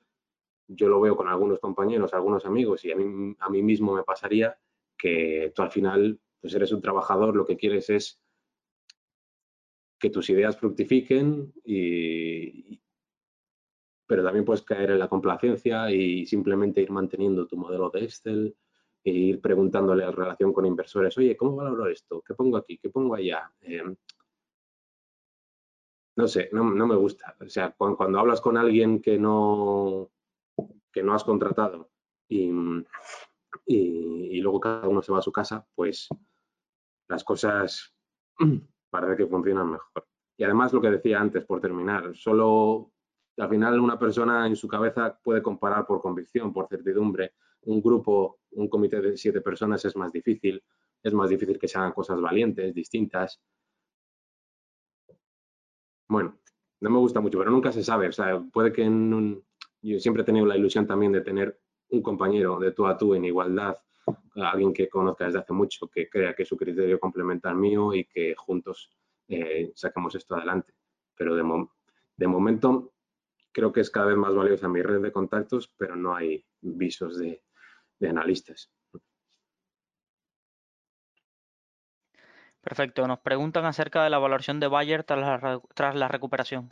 yo lo veo con algunos compañeros, algunos amigos, y a mí, a mí mismo me pasaría que tú al final pues eres un trabajador, lo que quieres es que tus ideas fructifiquen, y, pero también puedes caer en la complacencia y simplemente ir manteniendo tu modelo de Excel e ir preguntándole en relación con inversores, oye, ¿cómo valoro esto? ¿Qué pongo aquí? ¿Qué pongo allá? Em, no sé, no, me gusta. O sea, cuando, hablas con alguien que no, que no has contratado y, y, luego cada uno se va a su casa, pues las cosas parece que funcionan mejor. Y además lo que decía antes, por terminar, solo al final una persona en su cabeza puede comparar por convicción, por certidumbre. Un grupo, un comité de siete personas es más difícil, es más difícil que se hagan cosas valientes, distintas bueno, no me gusta mucho, pero nunca se sabe. O sea, puede que en un... Yo siempre he tenido la ilusión también de tener un compañero de tú a tú en igualdad, alguien que conozca desde hace mucho, que crea que su criterio complementa al mío y que juntos eh, saquemos esto adelante. Pero de, de momento creo que es cada vez más valiosa mi red de contactos, pero no hay visos de analistas. Perfecto. Nos preguntan acerca de la valoración de Bayer tras la, recuperación.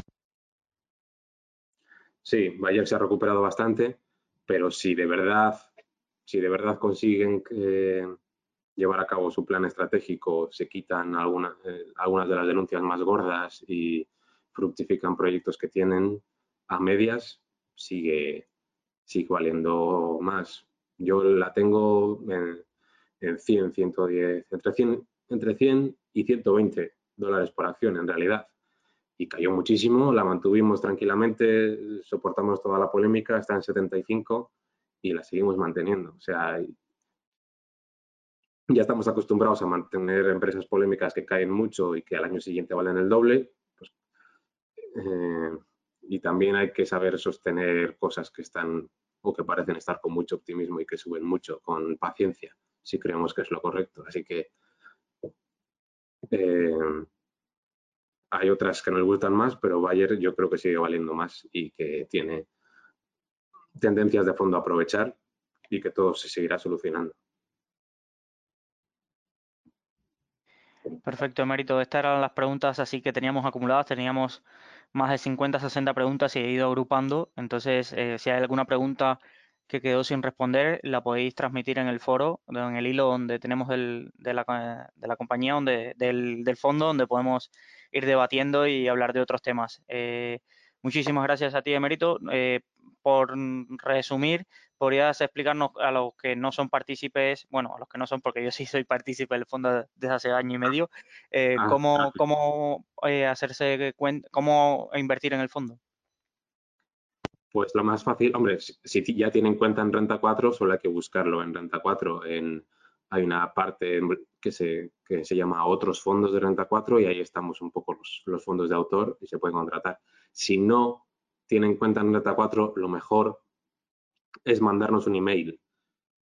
Sí, Bayer se ha recuperado bastante, pero si de verdad, si de verdad consiguen llevar a cabo su plan estratégico, se quitan algunas, eh, algunas de las denuncias más gordas y fructifican proyectos que tienen a medias, sigue, sigue valiendo más. Yo la tengo en, en 100, 110, entre 100 entre 100 y 120 dólares por acción en realidad. Y cayó muchísimo, la mantuvimos tranquilamente, soportamos toda la polémica, está en 75 y la seguimos manteniendo. O sea, ya estamos acostumbrados a mantener empresas polémicas que caen mucho y que al año siguiente valen el doble. Pues, eh, y también hay que saber sostener cosas que están o que parecen estar con mucho optimismo y que suben mucho con paciencia, si creemos que es lo correcto. Así que eh, hay otras que nos gustan más, pero Bayer yo creo que sigue valiendo más y que tiene tendencias de fondo a aprovechar y que todo se seguirá solucionando. Perfecto, Mérito. Estas eran las preguntas así que teníamos acumuladas. Teníamos más de 50, 60 preguntas y he ido agrupando. Entonces, eh, si hay alguna pregunta que quedó sin responder, la podéis transmitir en el foro, en el hilo donde tenemos de, la, de, la, compañía, donde, del, del, fondo, donde podemos ir debatiendo y hablar de otros temas. Eh, muchísimas gracias a ti, Emérito. Eh, por resumir, ¿podrías explicarnos a los que no son partícipes, bueno, a los que no son, porque yo sí soy partícipe del fondo desde hace año y medio, eh, Ah, cómo, cómo eh, hacerse cuenta, cómo invertir en el fondo? Pues lo más fácil, hombre, si, si ya tienen cuenta en Renta 4, solo hay que buscarlo en Renta 4. En, hay una parte que se, que se llama Otros fondos de Renta 4 y ahí estamos un poco los, los fondos de autor y se pueden contratar. Si no tienen cuenta en Renta 4, lo mejor es mandarnos un email.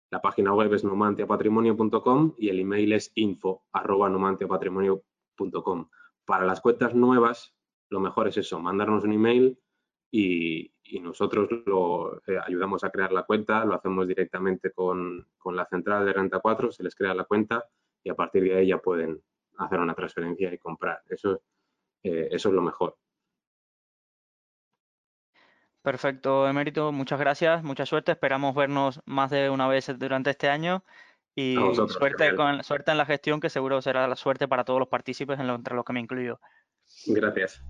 La página web es numantiapatrimonio.com y el email es info arroba numantiapatrimonio.com. Para las cuentas nuevas, lo mejor es eso, mandarnos un email y, nosotros lo eh, ayudamos a crear la cuenta, lo hacemos directamente con, con, la central de Renta 4, se les crea la cuenta y a partir de ahí ya pueden hacer una transferencia y comprar. Eso, eh, eso es lo mejor. Perfecto, Emérito. Muchas gracias, mucha suerte. Esperamos vernos más de una vez durante este año y vosotros, suerte, con, suerte en la gestión, que seguro será la suerte para todos los partícipes, entre los que me incluyo. Gracias.